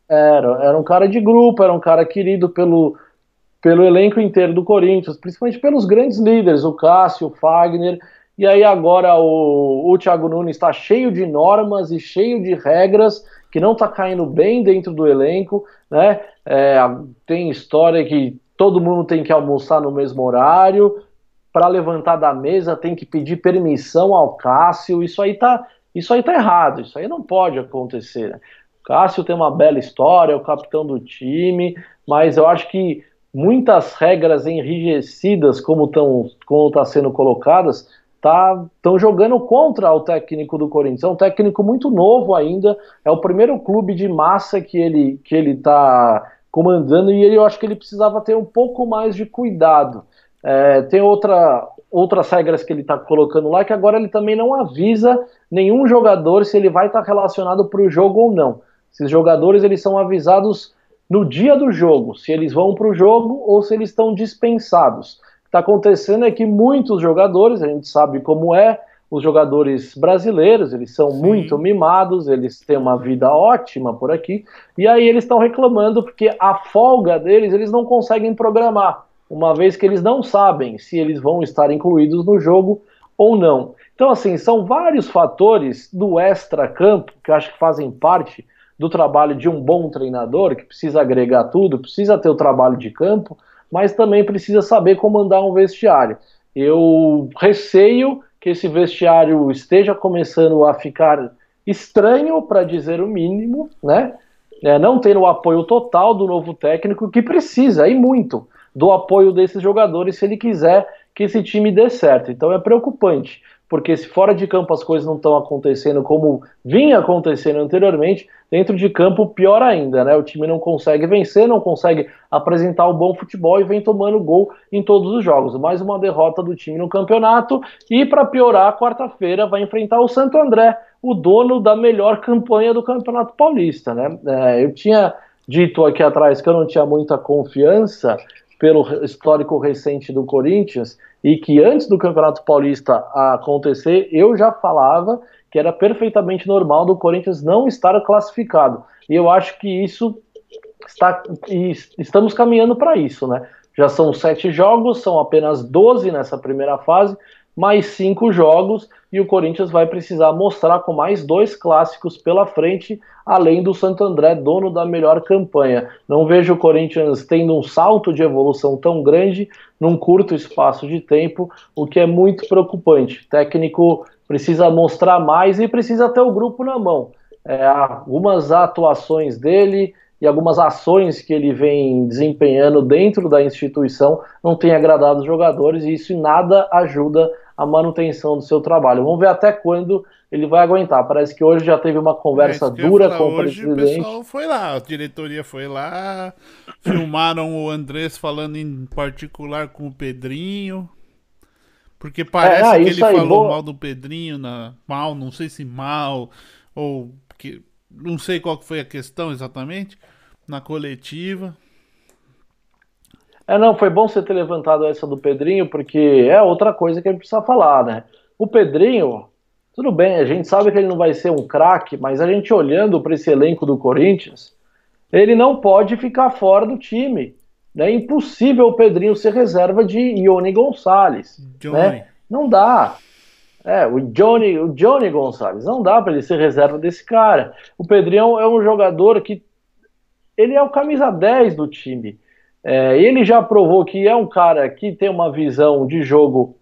Era, era um cara de grupo, era um cara querido pelo, pelo elenco inteiro do Corinthians, principalmente pelos grandes líderes, o Cássio, o Fagner. E aí agora o, o Thiago Nunes está cheio de normas e cheio de regras que não está caindo bem dentro do elenco, né? É, tem história que todo mundo tem que almoçar no mesmo horário, para levantar da mesa tem que pedir permissão ao Cássio, isso aí tá, isso aí tá errado, isso aí não pode acontecer. Né? O Cássio tem uma bela história, é o capitão do time, mas eu acho que muitas regras enrijecidas como estão como tá sendo colocadas estão tá, jogando contra o técnico do Corinthians. É um técnico muito novo ainda, é o primeiro clube de massa que ele que ele está comandando e ele, eu acho que ele precisava ter um pouco mais de cuidado. É, tem outra, outras regras que ele está colocando lá que agora ele também não avisa nenhum jogador se ele vai estar tá relacionado para o jogo ou não. Esses jogadores eles são avisados no dia do jogo, se eles vão para o jogo ou se eles estão dispensados está acontecendo é que muitos jogadores, a gente sabe como é, os jogadores brasileiros, eles são Sim. muito mimados, eles têm uma vida ótima por aqui, e aí eles estão reclamando porque a folga deles eles não conseguem programar, uma vez que eles não sabem se eles vão estar incluídos no jogo ou não. Então, assim, são vários fatores do extra-campo que eu acho que fazem parte do trabalho de um bom treinador, que precisa agregar tudo, precisa ter o trabalho de campo, mas também precisa saber comandar um vestiário. Eu receio que esse vestiário esteja começando a ficar estranho, para dizer o mínimo, né? É, não ter o apoio total do novo técnico, que precisa, e muito, do apoio desses jogadores se ele quiser que esse time dê certo. Então é preocupante porque se fora de campo as coisas não estão acontecendo como vinha acontecendo anteriormente, dentro de campo pior ainda, né? O time não consegue vencer, não consegue apresentar o bom futebol e vem tomando gol em todos os jogos. Mais uma derrota do time no campeonato e para piorar, quarta-feira vai enfrentar o Santo André, o dono da melhor campanha do Campeonato Paulista, né? É, eu tinha dito aqui atrás que eu não tinha muita confiança pelo histórico recente do Corinthians e que antes do Campeonato Paulista acontecer, eu já falava que era perfeitamente normal do Corinthians não estar classificado. E eu acho que isso está estamos caminhando para isso, né? Já são sete jogos, são apenas 12 nessa primeira fase, mais cinco jogos e o Corinthians vai precisar mostrar com mais dois clássicos pela frente, além do Santo André, dono da melhor campanha. Não vejo o Corinthians tendo um salto de evolução tão grande num curto espaço de tempo, o que é muito preocupante. O técnico precisa mostrar mais e precisa ter o grupo na mão. É, algumas atuações dele e algumas ações que ele vem desempenhando dentro da instituição não têm agradado os jogadores e isso nada ajuda a manutenção do seu trabalho. Vamos ver até quando ele vai aguentar. Parece que hoje já teve uma conversa é dura com o presidente. O pessoal foi lá, a diretoria foi lá, filmaram o Andrés falando em particular com o Pedrinho. Porque parece é, ah, que ele aí, falou boa... mal do Pedrinho, na, mal, não sei se mal, ou que, não sei qual foi a questão exatamente, na coletiva. É, não, foi bom você ter levantado essa do Pedrinho, porque é outra coisa que a gente precisa falar, né? O Pedrinho, tudo bem, a gente sabe que ele não vai ser um craque, mas a gente olhando para esse elenco do Corinthians, ele não pode ficar fora do time. É impossível o Pedrinho ser reserva de Ione Gonçalves. Né? Não dá. É, o Johnny, o Johnny Gonçalves, não dá para ele ser reserva desse cara. O Pedrinho é um jogador que ele é o camisa 10 do time. É, ele já provou que é um cara que tem uma visão de jogo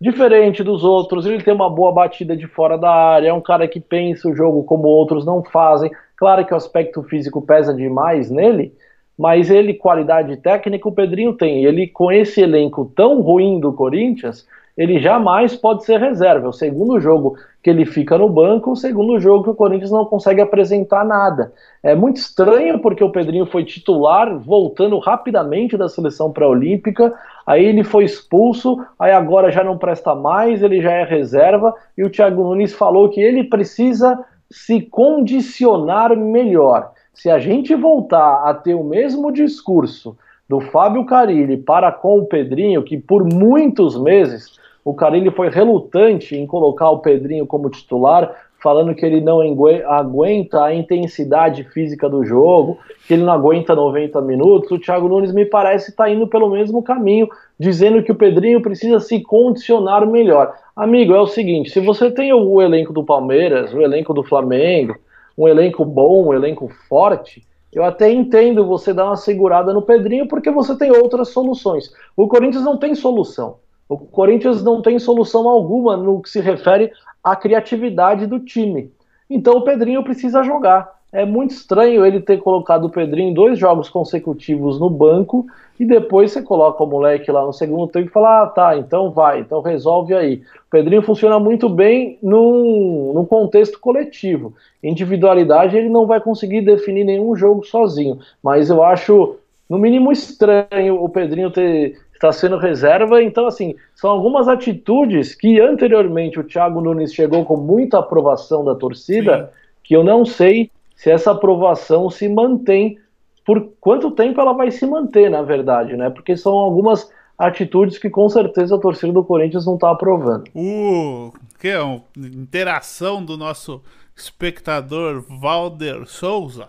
diferente dos outros, ele tem uma boa batida de fora da área, é um cara que pensa o jogo como outros não fazem. Claro que o aspecto físico pesa demais nele, mas ele, qualidade técnica, o Pedrinho tem. Ele, com esse elenco tão ruim do Corinthians, ele jamais pode ser reserva. É o segundo jogo que ele fica no banco, o segundo jogo que o Corinthians não consegue apresentar nada. É muito estranho porque o Pedrinho foi titular, voltando rapidamente da seleção pré-olímpica, aí ele foi expulso, aí agora já não presta mais, ele já é reserva, e o Thiago Nunes falou que ele precisa se condicionar melhor. Se a gente voltar a ter o mesmo discurso do Fábio Carilli para com o Pedrinho, que por muitos meses o Carilli foi relutante em colocar o Pedrinho como titular, falando que ele não aguenta a intensidade física do jogo, que ele não aguenta 90 minutos. O Thiago Nunes me parece estar tá indo pelo mesmo caminho, dizendo que o Pedrinho precisa se condicionar melhor. Amigo, é o seguinte: se você tem o elenco do Palmeiras, o elenco do Flamengo, um elenco bom, um elenco forte, eu até entendo você dar uma segurada no Pedrinho porque você tem outras soluções. O Corinthians não tem solução. O Corinthians não tem solução alguma no que se refere à criatividade do time. Então o Pedrinho precisa jogar. É muito estranho ele ter colocado o Pedrinho em dois jogos consecutivos no banco e depois você coloca o moleque lá no segundo tempo e fala: ah, tá, então vai, então resolve aí. O Pedrinho funciona muito bem num, num contexto coletivo. Individualidade ele não vai conseguir definir nenhum jogo sozinho, mas eu acho, no mínimo, estranho o Pedrinho ter está sendo reserva. Então, assim, são algumas atitudes que anteriormente o Thiago Nunes chegou com muita aprovação da torcida, Sim. que eu não sei se essa aprovação se mantém, por quanto tempo ela vai se manter, na verdade, né? Porque são algumas atitudes que com certeza a torcida do Corinthians não está aprovando. O que é uma interação do nosso espectador Valder Souza.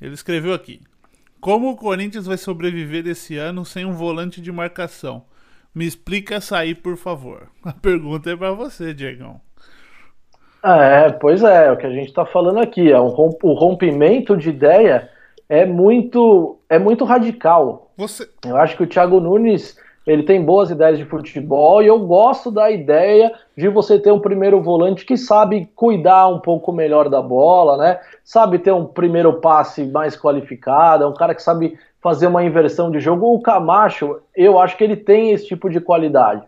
Ele escreveu aqui: como o Corinthians vai sobreviver esse ano sem um volante de marcação? Me explica aí, por favor. *laughs* A pergunta é para você, Diegão. É, pois é, é o que a gente está falando aqui. É um romp o rompimento de ideia é muito, é muito radical. Você... Eu acho que o Thiago Nunes ele tem boas ideias de futebol e eu gosto da ideia de você ter um primeiro volante que sabe cuidar um pouco melhor da bola, né? Sabe ter um primeiro passe mais qualificado, é um cara que sabe fazer uma inversão de jogo. O Camacho, eu acho que ele tem esse tipo de qualidade.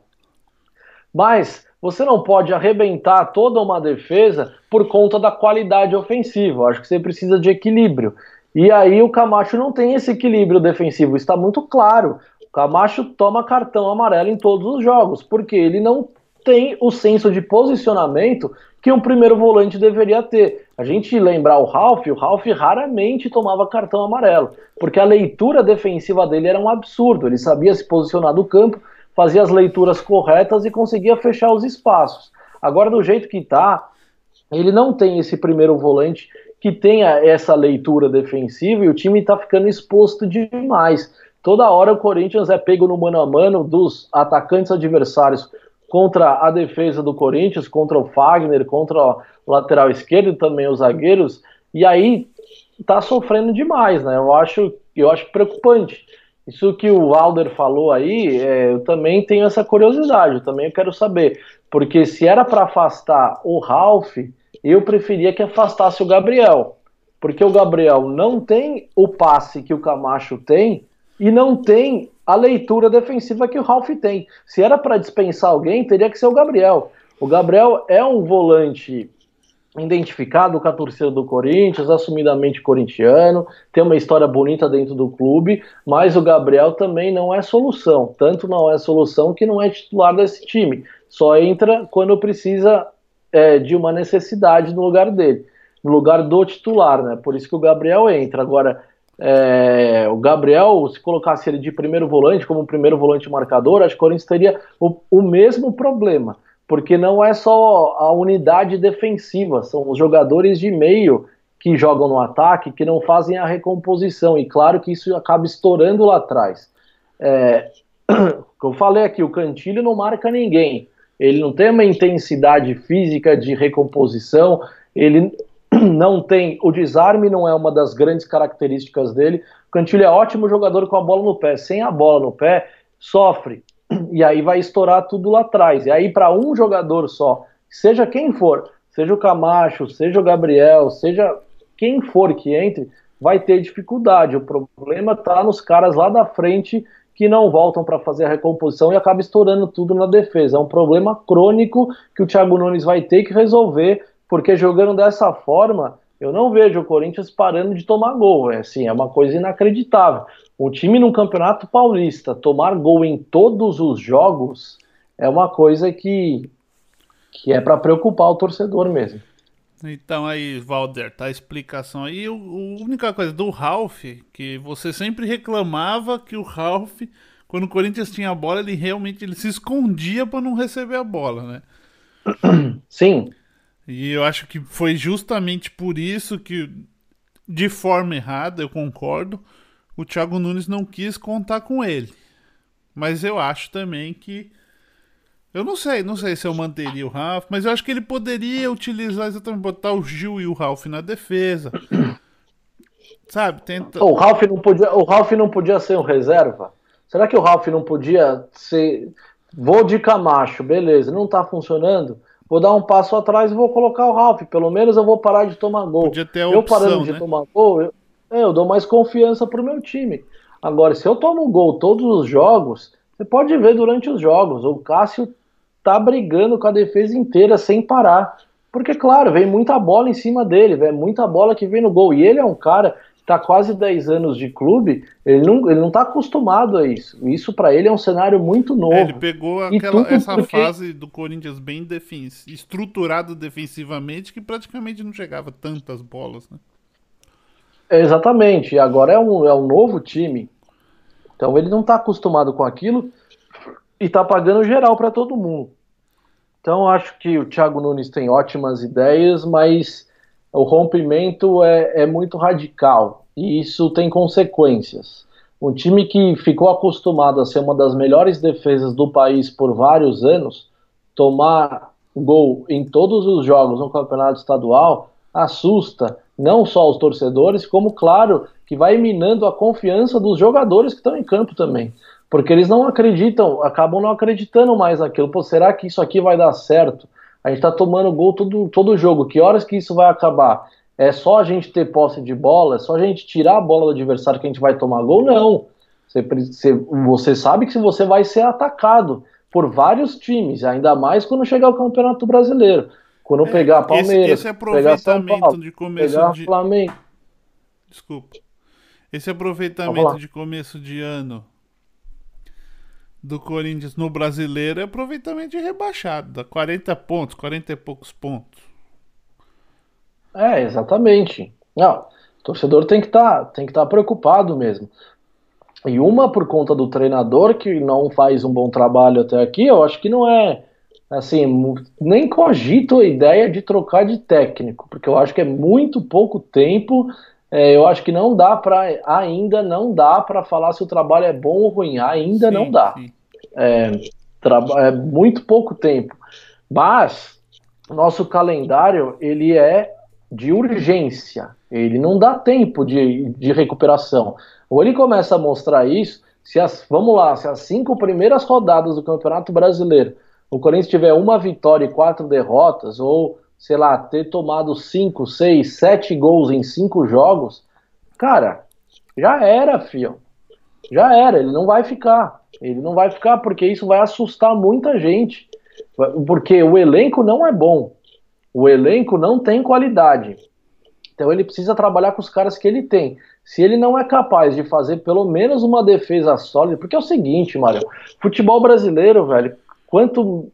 Mas você não pode arrebentar toda uma defesa por conta da qualidade ofensiva. Eu acho que você precisa de equilíbrio. E aí o Camacho não tem esse equilíbrio defensivo, está muito claro. Camacho toma cartão amarelo em todos os jogos, porque ele não tem o senso de posicionamento que um primeiro volante deveria ter. A gente lembrar o Ralph, o Ralph raramente tomava cartão amarelo, porque a leitura defensiva dele era um absurdo. Ele sabia se posicionar no campo, fazia as leituras corretas e conseguia fechar os espaços. Agora, do jeito que está, ele não tem esse primeiro volante que tenha essa leitura defensiva e o time está ficando exposto demais. Toda hora o Corinthians é pego no mano a mano dos atacantes adversários contra a defesa do Corinthians, contra o Fagner, contra o lateral esquerdo também os zagueiros, e aí tá sofrendo demais, né? Eu acho, eu acho preocupante. Isso que o Alder falou aí, é, eu também tenho essa curiosidade, eu também quero saber, porque se era para afastar o Ralph, eu preferia que afastasse o Gabriel, porque o Gabriel não tem o passe que o Camacho tem, e não tem a leitura defensiva que o Ralph tem. Se era para dispensar alguém, teria que ser o Gabriel. O Gabriel é um volante identificado com a torcida do Corinthians, assumidamente corintiano, tem uma história bonita dentro do clube, mas o Gabriel também não é solução. Tanto não é solução que não é titular desse time. Só entra quando precisa é, de uma necessidade no lugar dele, no lugar do titular, né? Por isso que o Gabriel entra. Agora, é, o Gabriel, se colocasse ele de primeiro volante, como primeiro volante marcador, acho que o Corinthians teria o, o mesmo problema, porque não é só a unidade defensiva, são os jogadores de meio que jogam no ataque que não fazem a recomposição, e claro que isso acaba estourando lá atrás. É, *clears throat* eu falei aqui, o Cantilho não marca ninguém, ele não tem uma intensidade física de recomposição, ele *clears throat* não tem o desarme, não é uma das grandes características dele. O Cantilho é ótimo jogador com a bola no pé, sem a bola no pé, sofre. E aí vai estourar tudo lá atrás. E aí, para um jogador só, seja quem for, seja o Camacho, seja o Gabriel, seja quem for que entre, vai ter dificuldade. O problema está nos caras lá da frente que não voltam para fazer a recomposição e acaba estourando tudo na defesa. É um problema crônico que o Thiago Nunes vai ter que resolver, porque jogando dessa forma, eu não vejo o Corinthians parando de tomar gol. É assim, é uma coisa inacreditável. O time no Campeonato Paulista tomar gol em todos os jogos é uma coisa que, que é para preocupar o torcedor mesmo. Então aí, Valder, tá a explicação aí. O, a única coisa do Ralph, que você sempre reclamava que o Ralph, quando o Corinthians tinha a bola, ele realmente ele se escondia para não receber a bola, né? *clears throat* Sim. E eu acho que foi justamente por isso que, de forma errada, eu concordo, o Thiago Nunes não quis contar com ele. Mas eu acho também que eu não sei, não sei se eu manteria o Ralph, mas eu acho que ele poderia utilizar exatamente, botar o Gil e o Ralph na defesa. *clears throat* Sabe, tenta... O Ralph não podia, o Ralph não podia ser um reserva? Será que o Ralph não podia ser vou de Camacho, beleza, não tá funcionando? Vou dar um passo atrás e vou colocar o Ralph, pelo menos eu vou parar de tomar gol. Podia ter a eu opção, parando de né? tomar gol, eu, é, eu dou mais confiança pro meu time. Agora, se eu tomo gol todos os jogos, você pode ver durante os jogos, o Cássio tá brigando com a defesa inteira sem parar. Porque, claro, vem muita bola em cima dele, vem muita bola que vem no gol. E ele é um cara que tá quase 10 anos de clube, ele não, ele não tá acostumado a isso. Isso para ele é um cenário muito novo. É, ele pegou aquela, essa porque- fase do Corinthians bem defen estruturado defensivamente que praticamente não chegava tantas bolas, né? Exatamente. E agora é um, é um novo time. Então ele não tá acostumado com aquilo e tá pagando geral para todo mundo. Então acho que o Thiago Nunes tem ótimas ideias, mas o rompimento é, é muito radical e isso tem consequências. Um time que ficou acostumado a ser uma das melhores defesas do país por vários anos, tomar gol em todos os jogos no campeonato estadual assusta não só os torcedores, como, claro, que vai minando a confiança dos jogadores que estão em campo também. Porque eles não acreditam, acabam não acreditando mais naquilo. Pô, será que isso aqui vai dar certo? A gente tá tomando gol todo, todo jogo. Que horas que isso vai acabar? É só a gente ter posse de bola? É só a gente tirar a bola do adversário que a gente vai tomar gol? Não. Você, você, sabe que você vai ser atacado por vários times, ainda mais quando chegar o Campeonato Brasileiro. Quando pegar esse- Palmeiras, esse pegar São aproveitamento Paulo, de começo pegar de- Flamengo. Desculpa. Esse Vamos aproveitamento de começo de ano do Corinthians no brasileiro é aproveitamento de rebaixado, dá 40 pontos, 40 e poucos pontos. É, exatamente. Não, o torcedor tem que estar tem que estar preocupado mesmo. E uma por conta do treinador que não faz um bom trabalho até aqui, eu acho que não é assim, nem cogito a ideia de trocar de técnico, porque eu acho que é muito pouco tempo. É, eu acho que não dá para ainda não dá para falar se o trabalho é bom ou ruim, ainda Sim, não dá. Traba- é muito pouco tempo. Mas nosso calendário ele é de urgência. Ele não dá tempo de, de recuperação. Ou ele começa a mostrar isso, se as, vamos lá, se as cinco primeiras rodadas do Campeonato Brasileiro o Corinthians tiver uma vitória e quatro derrotas, ou sei lá, ter tomado cinco, seis, sete gols em cinco jogos, cara, já era, fio. Já era, ele não vai ficar. Ele não vai ficar porque isso vai assustar muita gente. Porque o elenco não é bom. O elenco não tem qualidade. Então ele precisa trabalhar com os caras que ele tem. Se ele não é capaz de fazer pelo menos uma defesa sólida, porque é o seguinte, Mário, futebol brasileiro, velho, quanto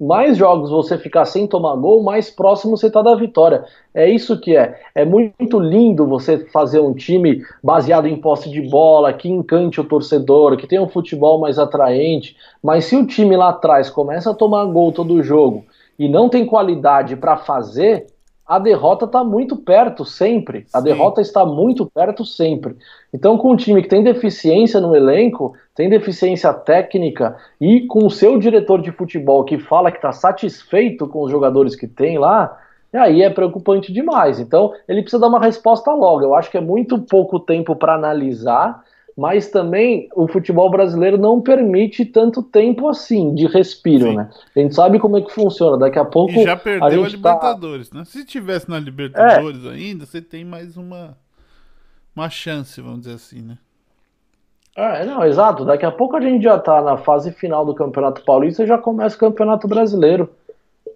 mais jogos você ficar sem tomar gol, mais próximo você está da vitória. É isso que é. É muito lindo você fazer um time baseado em posse de bola, que encante o torcedor, que tenha um futebol mais atraente. Mas se o time lá atrás começa a tomar gol todo jogo e não tem qualidade para fazer, a derrota está muito perto sempre. A Sim. derrota está muito perto sempre. Então, com um time que tem deficiência no elenco, tem deficiência técnica e com o seu diretor de futebol que fala que está satisfeito com os jogadores que tem lá, E aí é preocupante demais. Então, ele precisa dar uma resposta logo. Eu acho que é muito pouco tempo para analisar, mas também o futebol brasileiro não permite tanto tempo assim de respiro, Sim. né? A gente sabe como é que funciona. Daqui a pouco. E já perdeu a, a tá Libertadores, tá... né? Se tivesse na Libertadores é. ainda, você tem mais uma, uma chance, vamos dizer assim, né? É, não, exato. Daqui a pouco a gente já tá na fase final do Campeonato Paulista e já começa o Campeonato Brasileiro.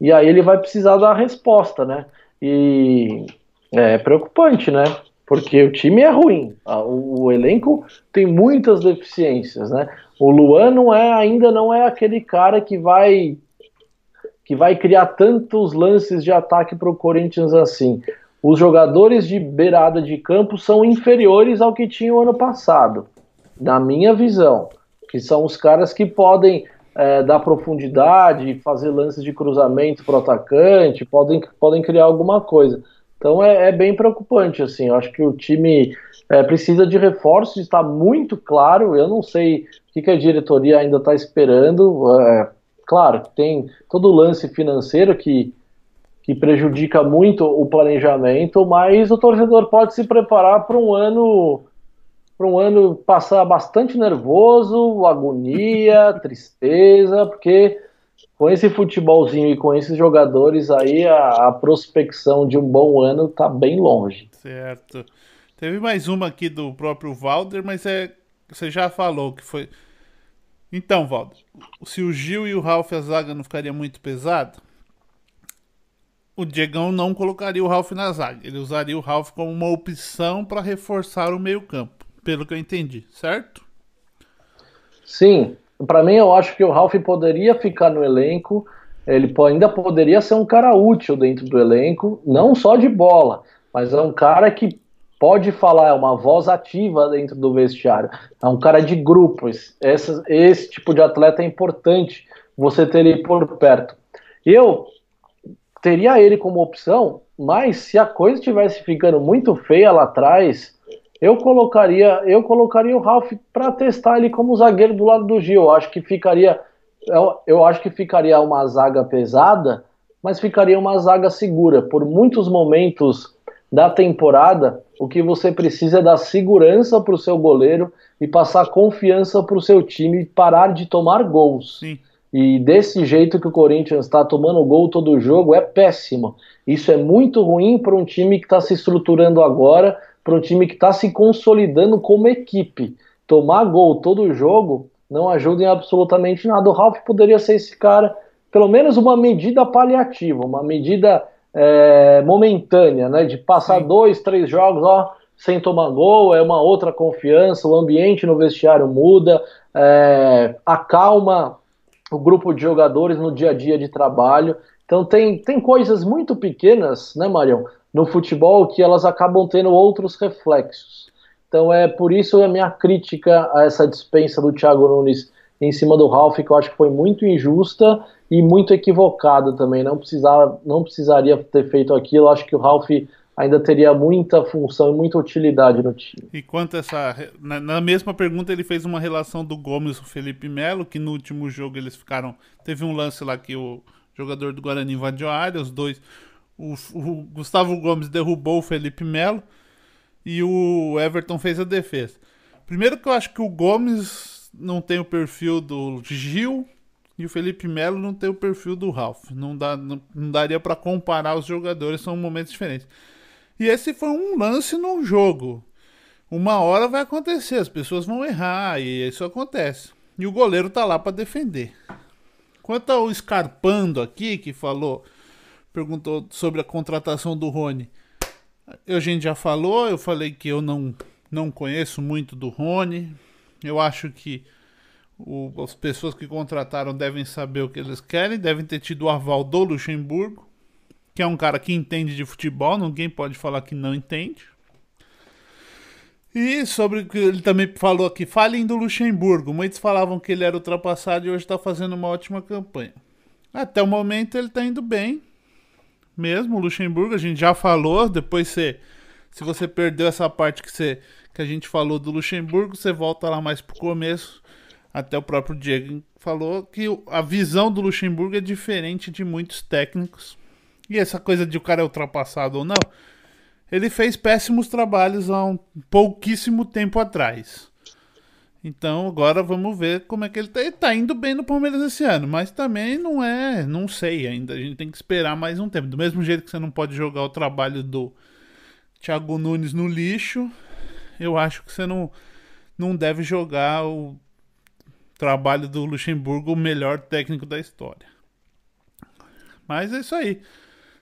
E aí ele vai precisar dar a resposta, né? E é preocupante, né? Porque o time é ruim, o, o elenco tem muitas deficiências, né? O Luan não é, ainda não é aquele cara que vai que vai criar tantos lances de ataque para o Corinthians assim. Os jogadores de beirada de campo são inferiores ao que tinham ano passado na minha visão, que são os caras que podem é, dar profundidade, fazer lances de cruzamento para o atacante, podem, podem criar alguma coisa. Então é, é, bem preocupante, assim, eu acho que o time é, precisa de reforços, está muito claro, eu não sei o que, que a diretoria ainda está esperando, é, claro, tem todo o lance financeiro que, que prejudica muito o planejamento, mas o torcedor pode se preparar para um ano para um ano passar bastante nervoso, agonia, tristeza, porque com esse futebolzinho e com esses jogadores aí, a, a prospecção de um bom ano está bem longe. Certo. Teve mais uma aqui do próprio Valder, mas é você já falou que foi. Então, Valder, se o Gil e o Ralf a zaga não ficaria muito pesado, o Diegão não colocaria o Ralf na zaga. Ele usaria o Ralf como uma opção para reforçar o meio-campo pelo que eu entendi, certo? Sim, para mim eu acho que o Ralph poderia ficar no elenco, ele ainda poderia ser um cara útil dentro do elenco, não só de bola, mas é um cara que pode falar, é uma voz ativa dentro do vestiário, é um cara de grupos. Esse, esse tipo de atleta é importante você ter ele por perto. Eu teria ele como opção, mas se a coisa estivesse ficando muito feia lá atrás, eu colocaria, eu colocaria o Ralph para testar ele como zagueiro do lado do Gil. Eu acho que ficaria, eu, eu acho que ficaria uma zaga pesada, mas ficaria uma zaga segura. Por muitos momentos da temporada, o que você precisa é dar segurança para o seu goleiro e passar confiança para o seu time parar de tomar gols. Sim. E desse jeito que o Corinthians está tomando gol todo jogo é péssimo. Isso é muito ruim para um time que está se estruturando agora para um time que está se consolidando como equipe. Tomar gol todo jogo não ajuda em absolutamente nada. O Ralf poderia ser esse cara, pelo menos uma medida paliativa, uma medida é, momentânea, né? De passar Sim. dois, três jogos, ó, sem tomar gol, é uma outra confiança, o ambiente no vestiário muda, é, acalma o grupo de jogadores no dia a dia de trabalho. Então tem, tem coisas muito pequenas, né, Marião, no futebol que elas acabam tendo outros reflexos. Então é por isso a minha crítica a essa dispensa do Thiago Nunes em cima do Ralf, que eu acho que foi muito injusta e muito equivocada também. Não, precisava, não precisaria ter feito aquilo. Eu acho que o Ralf ainda teria muita função e muita utilidade no time. E quanto a essa. Na, na, mesma pergunta, ele fez uma relação do Gomes e o Felipe Melo, que no último jogo eles ficaram. Teve um lance lá que o jogador do Guarani invadiu a área, os dois o, o Gustavo Gomes derrubou o Felipe Melo e o Everton fez a defesa. Primeiro que eu acho que o Gomes não tem o perfil do Gil e o Felipe Melo não tem o perfil do Ralph. Não, dá, não, não daria para comparar os jogadores, são momentos diferentes. E esse foi um lance no jogo. Uma hora vai acontecer, as pessoas vão errar e isso acontece. E o goleiro tá lá para defender. Quanto ao Escarpando aqui, que falou perguntou sobre a contratação do Rony. A gente já falou, eu falei que eu não, não conheço muito do Rony. Eu acho que o, as pessoas que contrataram devem saber o que eles querem, devem ter tido o aval do Luxemburgo, que é um cara que entende de futebol, ninguém pode falar que não entende. E sobre o que ele também falou aqui, falem do Luxemburgo. Muitos falavam que ele era ultrapassado e hoje está fazendo uma ótima campanha. Até o momento ele está indo bem mesmo, o Luxemburgo, a gente já falou, depois você se você perdeu essa parte que você que a gente falou do Luxemburgo, você volta lá mais pro começo, até o próprio Diego falou que a visão do Luxemburgo é diferente de muitos técnicos. E essa coisa de o cara é ultrapassado ou não, ele fez péssimos trabalhos há um pouquíssimo tempo atrás. Então agora vamos ver como é que ele tá. Ele tá indo bem no Palmeiras esse ano, mas também não é, não sei ainda. A gente tem que esperar mais um tempo. Do mesmo jeito que você não pode jogar o trabalho do Thiago Nunes no lixo, eu acho que você não, não deve jogar o trabalho do Luxemburgo, o melhor técnico da história. Mas é isso aí.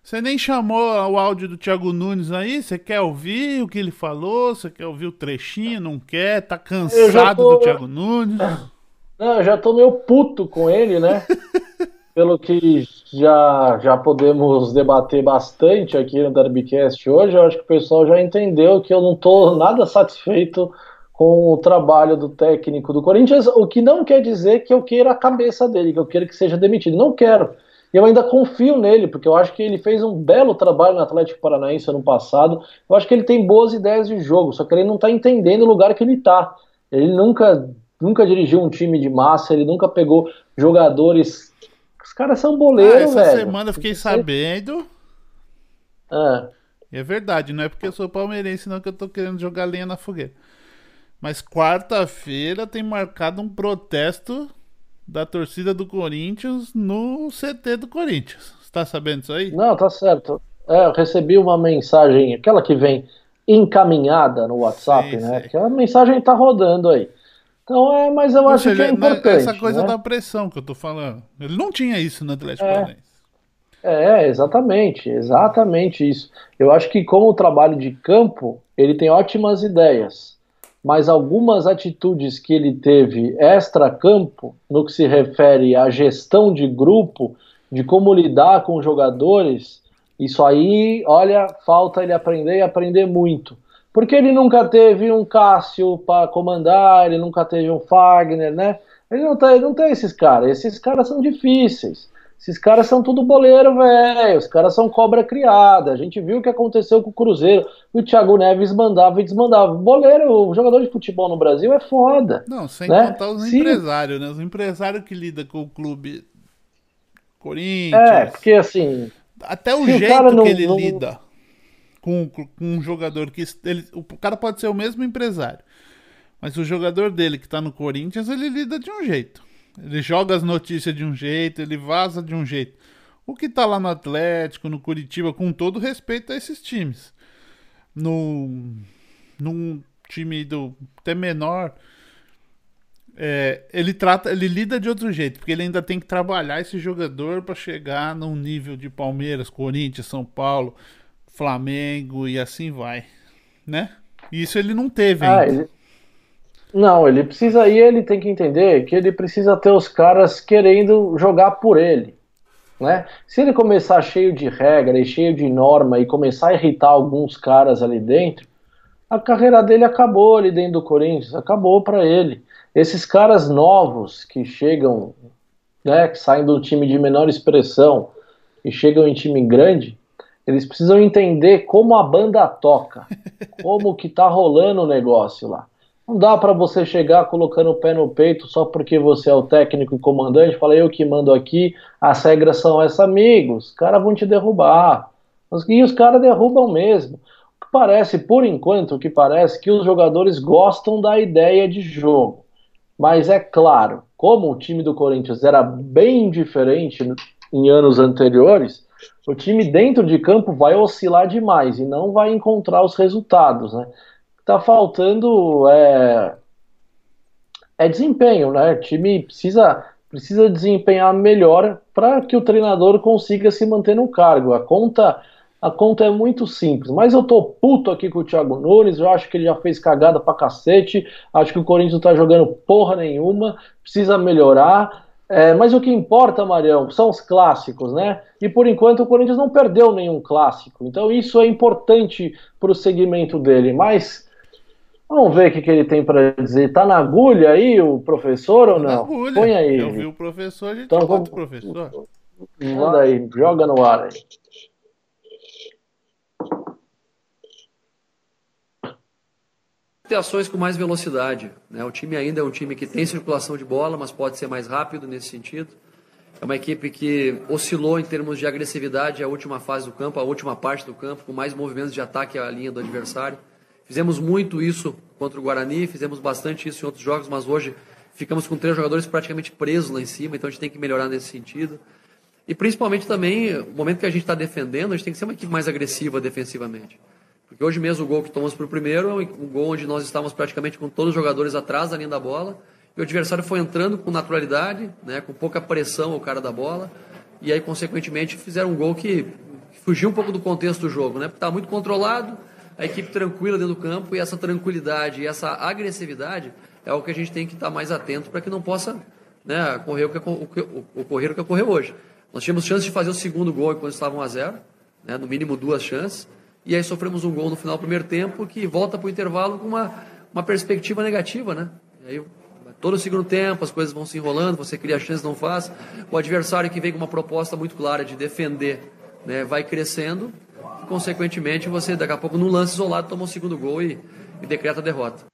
Você nem chamou o áudio do Thiago Nunes aí? Você quer ouvir o que ele falou? Você quer ouvir o trechinho? Não quer? Tá cansado tô... do Thiago Nunes? *coughs* Não, eu já tô meio puto com ele, né? *laughs* Pelo que já, já podemos debater bastante aqui no Derbycast hoje, eu acho que o pessoal já entendeu que eu não tô nada satisfeito com o trabalho do técnico do Corinthians, o que não quer dizer que eu queira a cabeça dele, que eu queira que seja demitido. Não quero. E eu ainda confio nele, porque eu acho que ele fez um belo trabalho no Atlético Paranaense ano passado. Eu acho que ele tem boas ideias de jogo, só que ele não está entendendo o lugar que ele está. Ele nunca, nunca dirigiu um time de massa, ele nunca pegou jogadores. Os caras são boleiros, ah, essa velho. Essa semana eu fiquei sabendo. É. é verdade, não é porque eu sou palmeirense, não que eu tô querendo jogar lenha na fogueira. Mas quarta-feira tem marcado um protesto da torcida do Corinthians no CT do Corinthians. Você tá sabendo isso aí? Não, tá certo. É, eu recebi uma mensagem, aquela que vem encaminhada no WhatsApp, sim, né? Sim. Que a mensagem tá rodando aí. Então é, mas eu Ou acho seja, que é né, importante. Essa coisa né? da pressão que eu tô falando. Ele não tinha isso no Atlético é. Paranaense. É, exatamente, exatamente isso. Eu acho que com o trabalho de campo, ele tem ótimas ideias mas algumas atitudes que ele teve extra-campo, no que se refere à gestão de grupo, de como lidar com jogadores, isso aí, olha, falta ele aprender e aprender muito. Porque ele nunca teve um Cássio para comandar, ele nunca teve um Fagner, né? Ele não, tem, ele não tem esses caras. Esses caras são difíceis. Esses caras são tudo boleiro, velho. Os caras são cobra criada. A gente viu o que aconteceu com o Cruzeiro. O Thiago Neves mandava e desmandava. Boleiro, o jogador de futebol no Brasil é foda. Não, sem né? contar os Se... empresários, né? Os empresários que lidam com o clube Corinthians. É, porque assim. Até o jeito não, que ele não... lida com, com um jogador que. Ele, o cara pode ser o mesmo empresário. Mas o jogador dele que tá no Corinthians, ele lida de um jeito. Ele joga as notícias de um jeito, ele vaza de um jeito. O que tá lá no Atlético, no Curitiba, com todo respeito a esses times. No, num time do até menor, é, ele trata, ele lida de outro jeito, porque ele ainda tem que trabalhar esse jogador para chegar num nível de Palmeiras, Corinthians, São Paulo, Flamengo e assim vai, né? Isso ele não teve ah, ainda. Ele, não, ele precisa aí, ele tem que entender que ele precisa ter os caras querendo jogar por ele. Né? Se ele começar cheio de regra e cheio de norma e começar a irritar alguns caras ali dentro, a carreira dele acabou ali dentro do Corinthians, acabou para ele. Esses caras novos que chegam, né, que saem do time de menor expressão e chegam em time grande, eles precisam entender como a banda toca, *laughs* como que tá rolando o negócio lá. Não dá para você chegar colocando o pé no peito só porque você é o técnico e comandante, fala eu que mando aqui, as regras são essas, amigos, os caras vão te derrubar. E os caras derrubam mesmo. O que parece, por enquanto, o que parece que os jogadores gostam da ideia de jogo. Mas é claro, como o time do Corinthians era bem diferente em anos anteriores, o time dentro de campo vai oscilar demais e não vai encontrar os resultados, né? Tá faltando é, é desempenho, né? O time precisa, precisa desempenhar melhor para que o treinador consiga se manter no cargo. A conta a conta é muito simples, mas eu tô puto aqui com o Thiago Nunes, eu acho que ele já fez cagada pra cacete, acho que o Corinthians não tá jogando porra nenhuma, precisa melhorar. É, mas o que importa, Marião, são os clássicos, né? E por enquanto o Corinthians não perdeu nenhum clássico, então isso é importante para o segmento dele. Mas Vamos ver o que, que ele tem para dizer. Tá na agulha aí o professor ou não? agulha. Põe aí. Eu vi o professor, a gente então, o professor. Manda aí, joga no ar aí. ter ações com mais velocidade. Né? O time ainda é um time que tem circulação de bola, mas pode ser mais rápido nesse sentido. É uma equipe que oscilou em termos de agressividade a última fase do campo, a última parte do campo, com mais movimentos de ataque à linha do adversário. Fizemos muito isso contra o Guarani, fizemos bastante isso em outros jogos, mas hoje ficamos com três jogadores praticamente presos lá em cima, então a gente tem que melhorar nesse sentido. E principalmente também, o momento que a gente está defendendo, a gente tem que ser uma equipe mais agressiva defensivamente. Porque hoje mesmo o gol que tomamos para o primeiro é um gol onde nós estávamos praticamente com todos os jogadores atrás da linha da bola e o adversário foi entrando com naturalidade, né, com pouca pressão ao cara da bola, e aí, consequentemente, fizeram um gol que, que fugiu um pouco do contexto do jogo, né? Porque estava muito controlado, a equipe tranquila dentro do campo, e essa tranquilidade e essa agressividade é o que a gente tem que estar mais atento para que não possa né, ocorrer o que, o, que, ocorrer o que ocorreu hoje. Nós tínhamos chance de fazer o segundo gol quando estavam a zero, né, no mínimo duas chances, e aí sofremos um gol no final do primeiro tempo que volta para o intervalo com uma, uma perspectiva negativa, né? E aí todo o segundo tempo, as coisas vão se enrolando, você cria chances, não faz. O adversário que vem com uma proposta muito clara de defender, né, vai crescendo, consequentemente, você daqui a pouco, no lance isolado, toma o um segundo gol e, e decreta a derrota.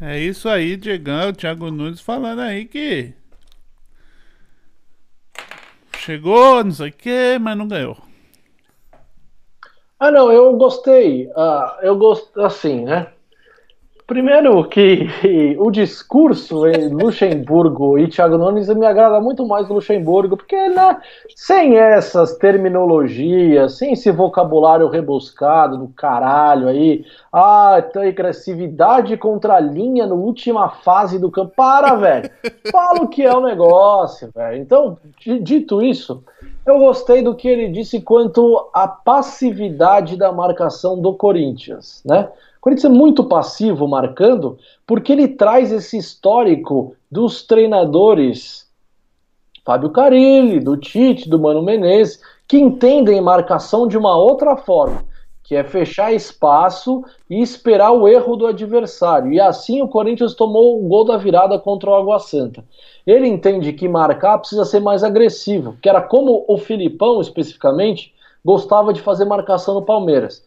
É isso aí, Diegão, o Thiago Nunes falando aí que chegou, não sei o que, mas não ganhou. Ah, não, eu gostei. Ah, eu gosto assim, né? Primeiro que *laughs* o discurso em Luxemburgo e Thiago Nunes me agrada muito mais o Luxemburgo, porque né, sem essas terminologias, sem esse vocabulário rebuscado do caralho aí, ah, então agressividade contra a linha na última fase do campo. Para, velho. Fala o que é o negócio, velho. Então, dito isso, eu gostei do que ele disse quanto à passividade da marcação do Corinthians, né? Corinthians é muito passivo marcando, porque ele traz esse histórico dos treinadores Fábio Carilli, do Tite, do Mano Menezes, que entendem marcação de uma outra forma, que é fechar espaço e esperar o erro do adversário. E assim o Corinthians tomou o gol da virada contra o Água Santa. Ele entende que marcar precisa ser mais agressivo, que era como o Filipão, especificamente, gostava de fazer marcação no Palmeiras.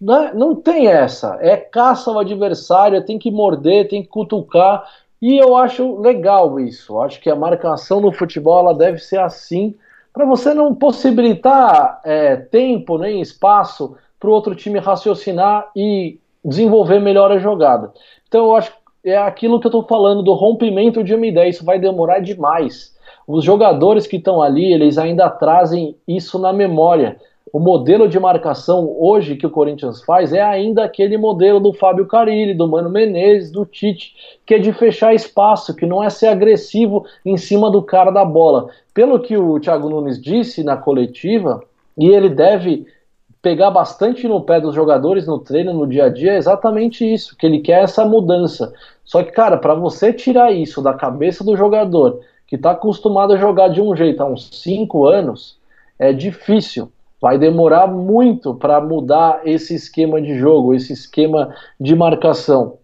Né? Não tem essa. É caça ao adversário, tem que morder, tem que cutucar. E eu acho legal isso. Acho que a marcação no futebol ela deve ser assim, para você não possibilitar é, tempo nem espaço para o outro time raciocinar e desenvolver melhor a jogada. Então eu acho que é aquilo que eu estou falando do rompimento de uma ideia. Isso vai demorar demais. Os jogadores que estão ali, eles ainda trazem isso na memória o modelo de marcação hoje que o Corinthians faz é ainda aquele modelo do Fábio Carilli, do Mano Menezes, do Tite, que é de fechar espaço, que não é ser agressivo em cima do cara da bola. Pelo que o Thiago Nunes disse na coletiva, e ele deve pegar bastante no pé dos jogadores no treino, no dia a dia, é exatamente isso, que ele quer essa mudança. Só que, cara, para você tirar isso da cabeça do jogador, que está acostumado a jogar de um jeito há uns 5 anos, é difícil vai demorar muito para mudar esse esquema de jogo, esse esquema de marcação.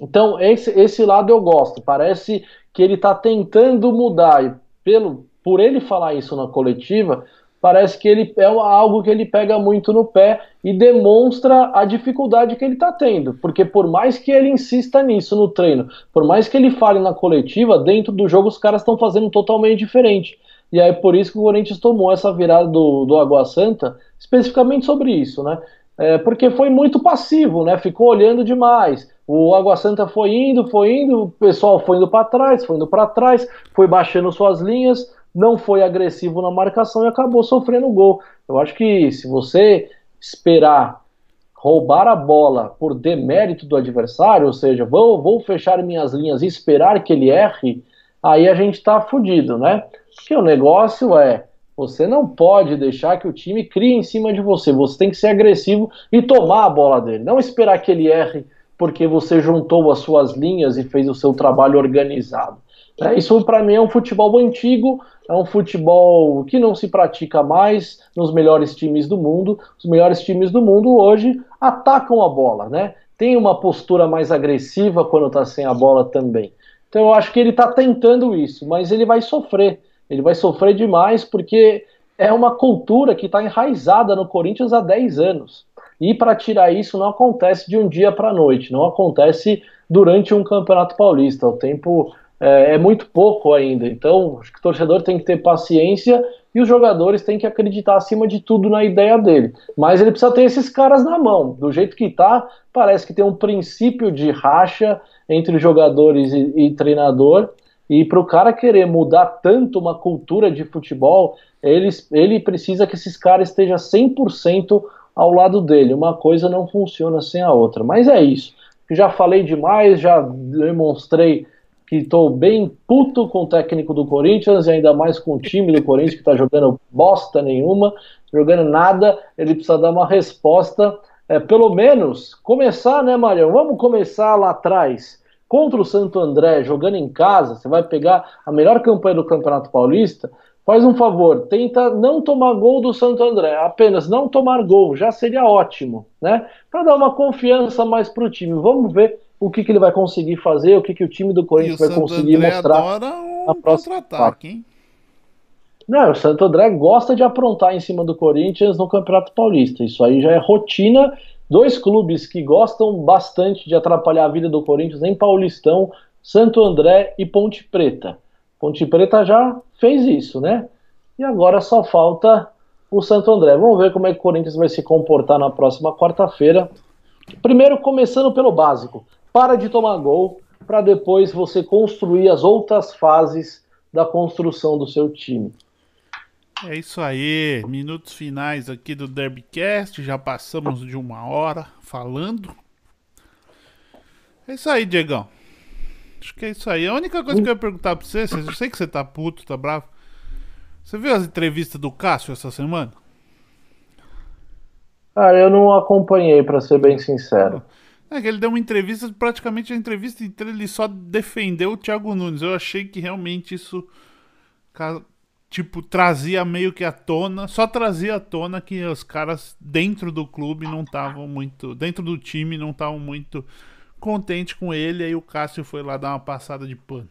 Então, esse, esse lado eu gosto. Parece que ele está tentando mudar. E pelo, por ele falar isso na coletiva, parece que ele é algo que ele pega muito no pé e demonstra a dificuldade que ele está tendo. Porque por mais que ele insista nisso no treino, por mais que ele fale na coletiva, dentro do jogo os caras estão fazendo totalmente diferente. E aí por isso que o Corinthians tomou essa virada do, do Água Santa, especificamente sobre isso, né? É, porque foi muito passivo, né? Ficou olhando demais. O Água Santa foi indo, foi indo, o pessoal foi indo para trás, foi indo para trás, foi baixando suas linhas, não foi agressivo na marcação e acabou sofrendo gol. Eu acho que se você esperar roubar a bola por demérito do adversário, ou seja, vou, vou fechar minhas linhas e esperar que ele erre, aí a gente está fudido, né? Porque o negócio é, você não pode deixar que o time crie em cima de você. Você tem que ser agressivo e tomar a bola dele. Não esperar que ele erre porque você juntou as suas linhas e fez o seu trabalho organizado. É, isso para mim é um futebol antigo, é um futebol que não se pratica mais nos melhores times do mundo. Os melhores times do mundo hoje atacam a bola, né? Tem uma postura mais agressiva quando está sem a bola também. Então eu acho que ele está tentando isso, mas ele vai sofrer. Ele vai sofrer demais porque é uma cultura que está enraizada no Corinthians há 10 anos. E para tirar isso não acontece de um dia para a noite, não acontece durante um campeonato paulista. O tempo é, é, muito pouco ainda. Então, acho que o torcedor tem que ter paciência e os jogadores têm que acreditar acima de tudo na ideia dele. Mas ele precisa ter esses caras na mão. Do jeito que tá, parece que tem um princípio de racha entre jogadores e, e treinador. E para o cara querer mudar tanto uma cultura de futebol, ele, ele precisa que esses caras estejam 100% ao lado dele. Uma coisa não funciona sem a outra. Mas é isso. Já falei demais, já demonstrei que estou bem puto com o técnico do Corinthians e ainda mais com o time do Corinthians que está jogando bosta nenhuma, jogando nada. Ele precisa dar uma resposta, é, pelo menos começar, né, Marião? Vamos começar lá atrás. Contra o Santo André, jogando em casa, você vai pegar a melhor campanha do Campeonato Paulista. Faz um favor, tenta não tomar gol do Santo André, apenas não tomar gol, já seria ótimo, né? Para dar uma confiança mais para o time. Vamos ver o que, que ele vai conseguir fazer, o que, que o time do Corinthians vai conseguir André mostrar adora um na próxima ataque, hein? Não, o Santo André gosta de aprontar em cima do Corinthians no Campeonato Paulista. Isso aí já é rotina. Dois clubes que gostam bastante de atrapalhar a vida do Corinthians em Paulistão, Santo André e Ponte Preta. Ponte Preta já fez isso, né? E agora só falta o Santo André. Vamos ver como é que o Corinthians vai se comportar na próxima quarta-feira. Primeiro, começando pelo básico para de tomar gol para depois você construir as outras fases da construção do seu time. É isso aí, minutos finais aqui do Derbycast, já passamos de uma hora falando. É isso aí, Diegão. Acho que é isso aí. A única coisa que eu ia perguntar pra você, eu sei que você tá puto, tá bravo. Você viu as entrevistas do Cássio essa semana? Ah, eu não acompanhei, para ser bem sincero. É que ele deu uma entrevista, praticamente a entrevista inteira ele só defendeu o Thiago Nunes. Eu achei que realmente isso tipo trazia meio que à tona, só trazia à tona que os caras dentro do clube não estavam muito, dentro do time não estavam muito contentes com ele, aí o Cássio foi lá dar uma passada de pano.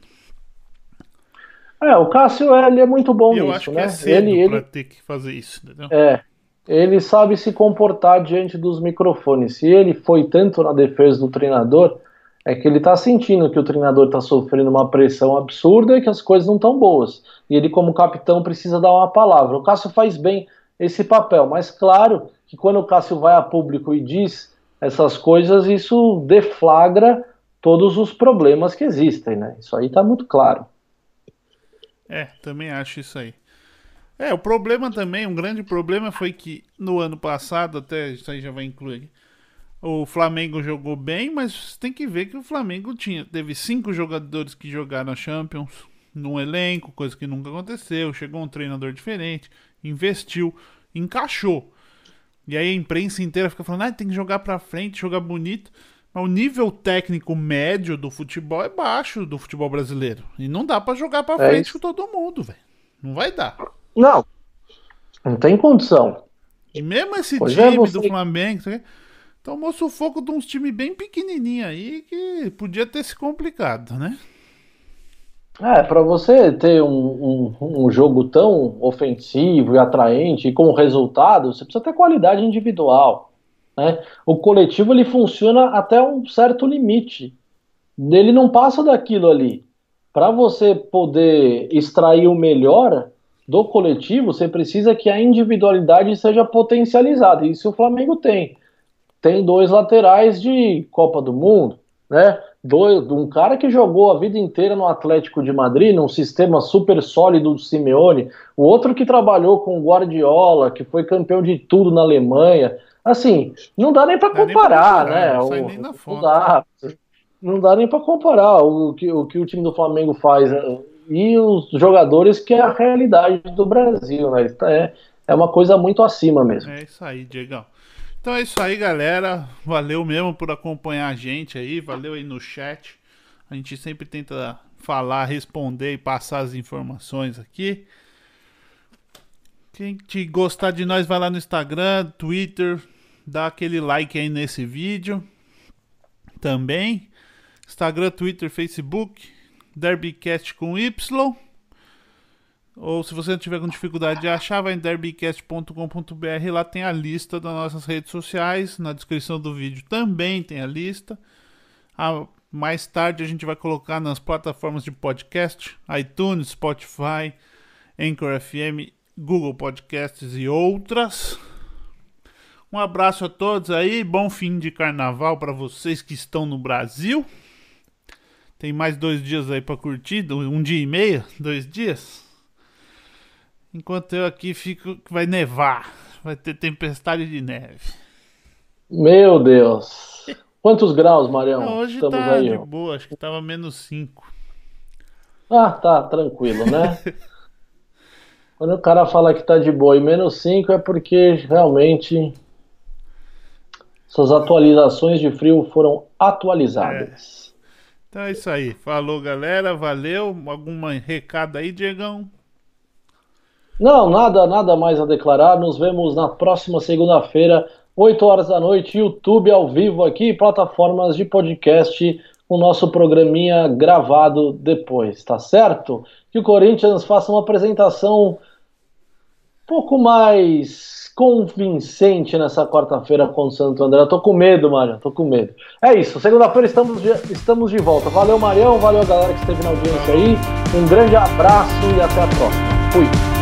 É, o Cássio ele é muito bom eu nisso, acho que né? é cedo ele, pra ele... ter que fazer isso, entendeu? É, ele sabe se comportar diante dos microfones. Se ele foi tanto na defesa do treinador, é que ele está sentindo que o treinador está sofrendo uma pressão absurda e que as coisas não estão boas. E ele, como capitão, precisa dar uma palavra. O Cássio faz bem esse papel, mas claro que quando o Cássio vai a público e diz essas coisas, isso deflagra todos os problemas que existem, né? Isso aí está muito claro. É, também acho isso aí. É, o problema também, um grande problema foi que no ano passado, até isso aí já vai incluir o Flamengo jogou bem, mas tem que ver que o Flamengo tinha teve cinco jogadores que jogaram a Champions num elenco, coisa que nunca aconteceu. Chegou um treinador diferente, investiu, encaixou. E aí a imprensa inteira fica falando: ah, tem que jogar pra frente, jogar bonito. Mas o nível técnico médio do futebol é baixo do futebol brasileiro. E não dá para jogar pra é frente isso. com todo mundo, velho. Não vai dar. Não. Não tem condição. E mesmo esse pois é, time é você... do Flamengo tomou sufoco de uns times bem pequenininhos aí que podia ter se complicado, né? É, para você ter um, um, um, jogo tão ofensivo e atraente e com resultado, você precisa ter qualidade individual. Né? O coletivo ele funciona até um certo limite. Ele não passa daquilo ali. Para você poder extrair o melhor, do coletivo, você precisa que a individualidade seja potencializada. Isso o Flamengo tem. Tem dois laterais de Copa do Mundo, né? Dois, um cara que jogou a vida inteira no Atlético de Madrid, num sistema super sólido do Simeone, o outro que trabalhou com o Guardiola, que foi campeão de tudo na Alemanha. Assim, não dá nem para comparar, né? Não, o, não dá. Não dá nem para comparar o que, o que o time do Flamengo faz e os jogadores que é a realidade do Brasil, né? É, é uma coisa muito acima mesmo. É isso aí, Diegão. Então é isso aí, galera. Valeu mesmo por acompanhar a gente aí. Valeu aí no chat. A gente sempre tenta falar, responder e passar as informações aqui. Quem te gostar de nós, vai lá no Instagram, Twitter, dá aquele like aí nesse vídeo. Também. Instagram, Twitter, Facebook. Derbycast com Y. Ou se você tiver com dificuldade de achar, vai em derbycast.com.br. Lá tem a lista das nossas redes sociais. Na descrição do vídeo também tem a lista. A Mais tarde a gente vai colocar nas plataformas de podcast, iTunes, Spotify, Anchor FM, Google Podcasts e outras. Um abraço a todos aí, bom fim de carnaval para vocês que estão no Brasil. Tem mais dois dias aí para curtir, um dia e meio, dois dias. Enquanto eu aqui fico, vai nevar, vai ter tempestade de neve. Meu Deus. Quantos graus, Marião? Não, hoje Estamos tá aí, de boa, acho que tava menos 5. Ah, tá, tranquilo, né? *laughs* Quando o cara fala que tá de boa e menos 5 é porque realmente suas atualizações de frio foram atualizadas. É. Então é isso aí. Falou, galera. Valeu. Algum recado aí, Diegão? Não, nada, nada mais a declarar. Nos vemos na próxima segunda-feira, 8 horas da noite, YouTube ao vivo aqui, plataformas de podcast, o nosso programinha gravado depois, tá certo? Que o Corinthians faça uma apresentação pouco mais convincente nessa quarta-feira com o Santo André. Eu tô com medo, Marião, tô com medo. É isso, segunda-feira estamos de, estamos de volta. Valeu, Marião, valeu a galera que esteve na audiência aí. Um grande abraço e até a próxima. Fui.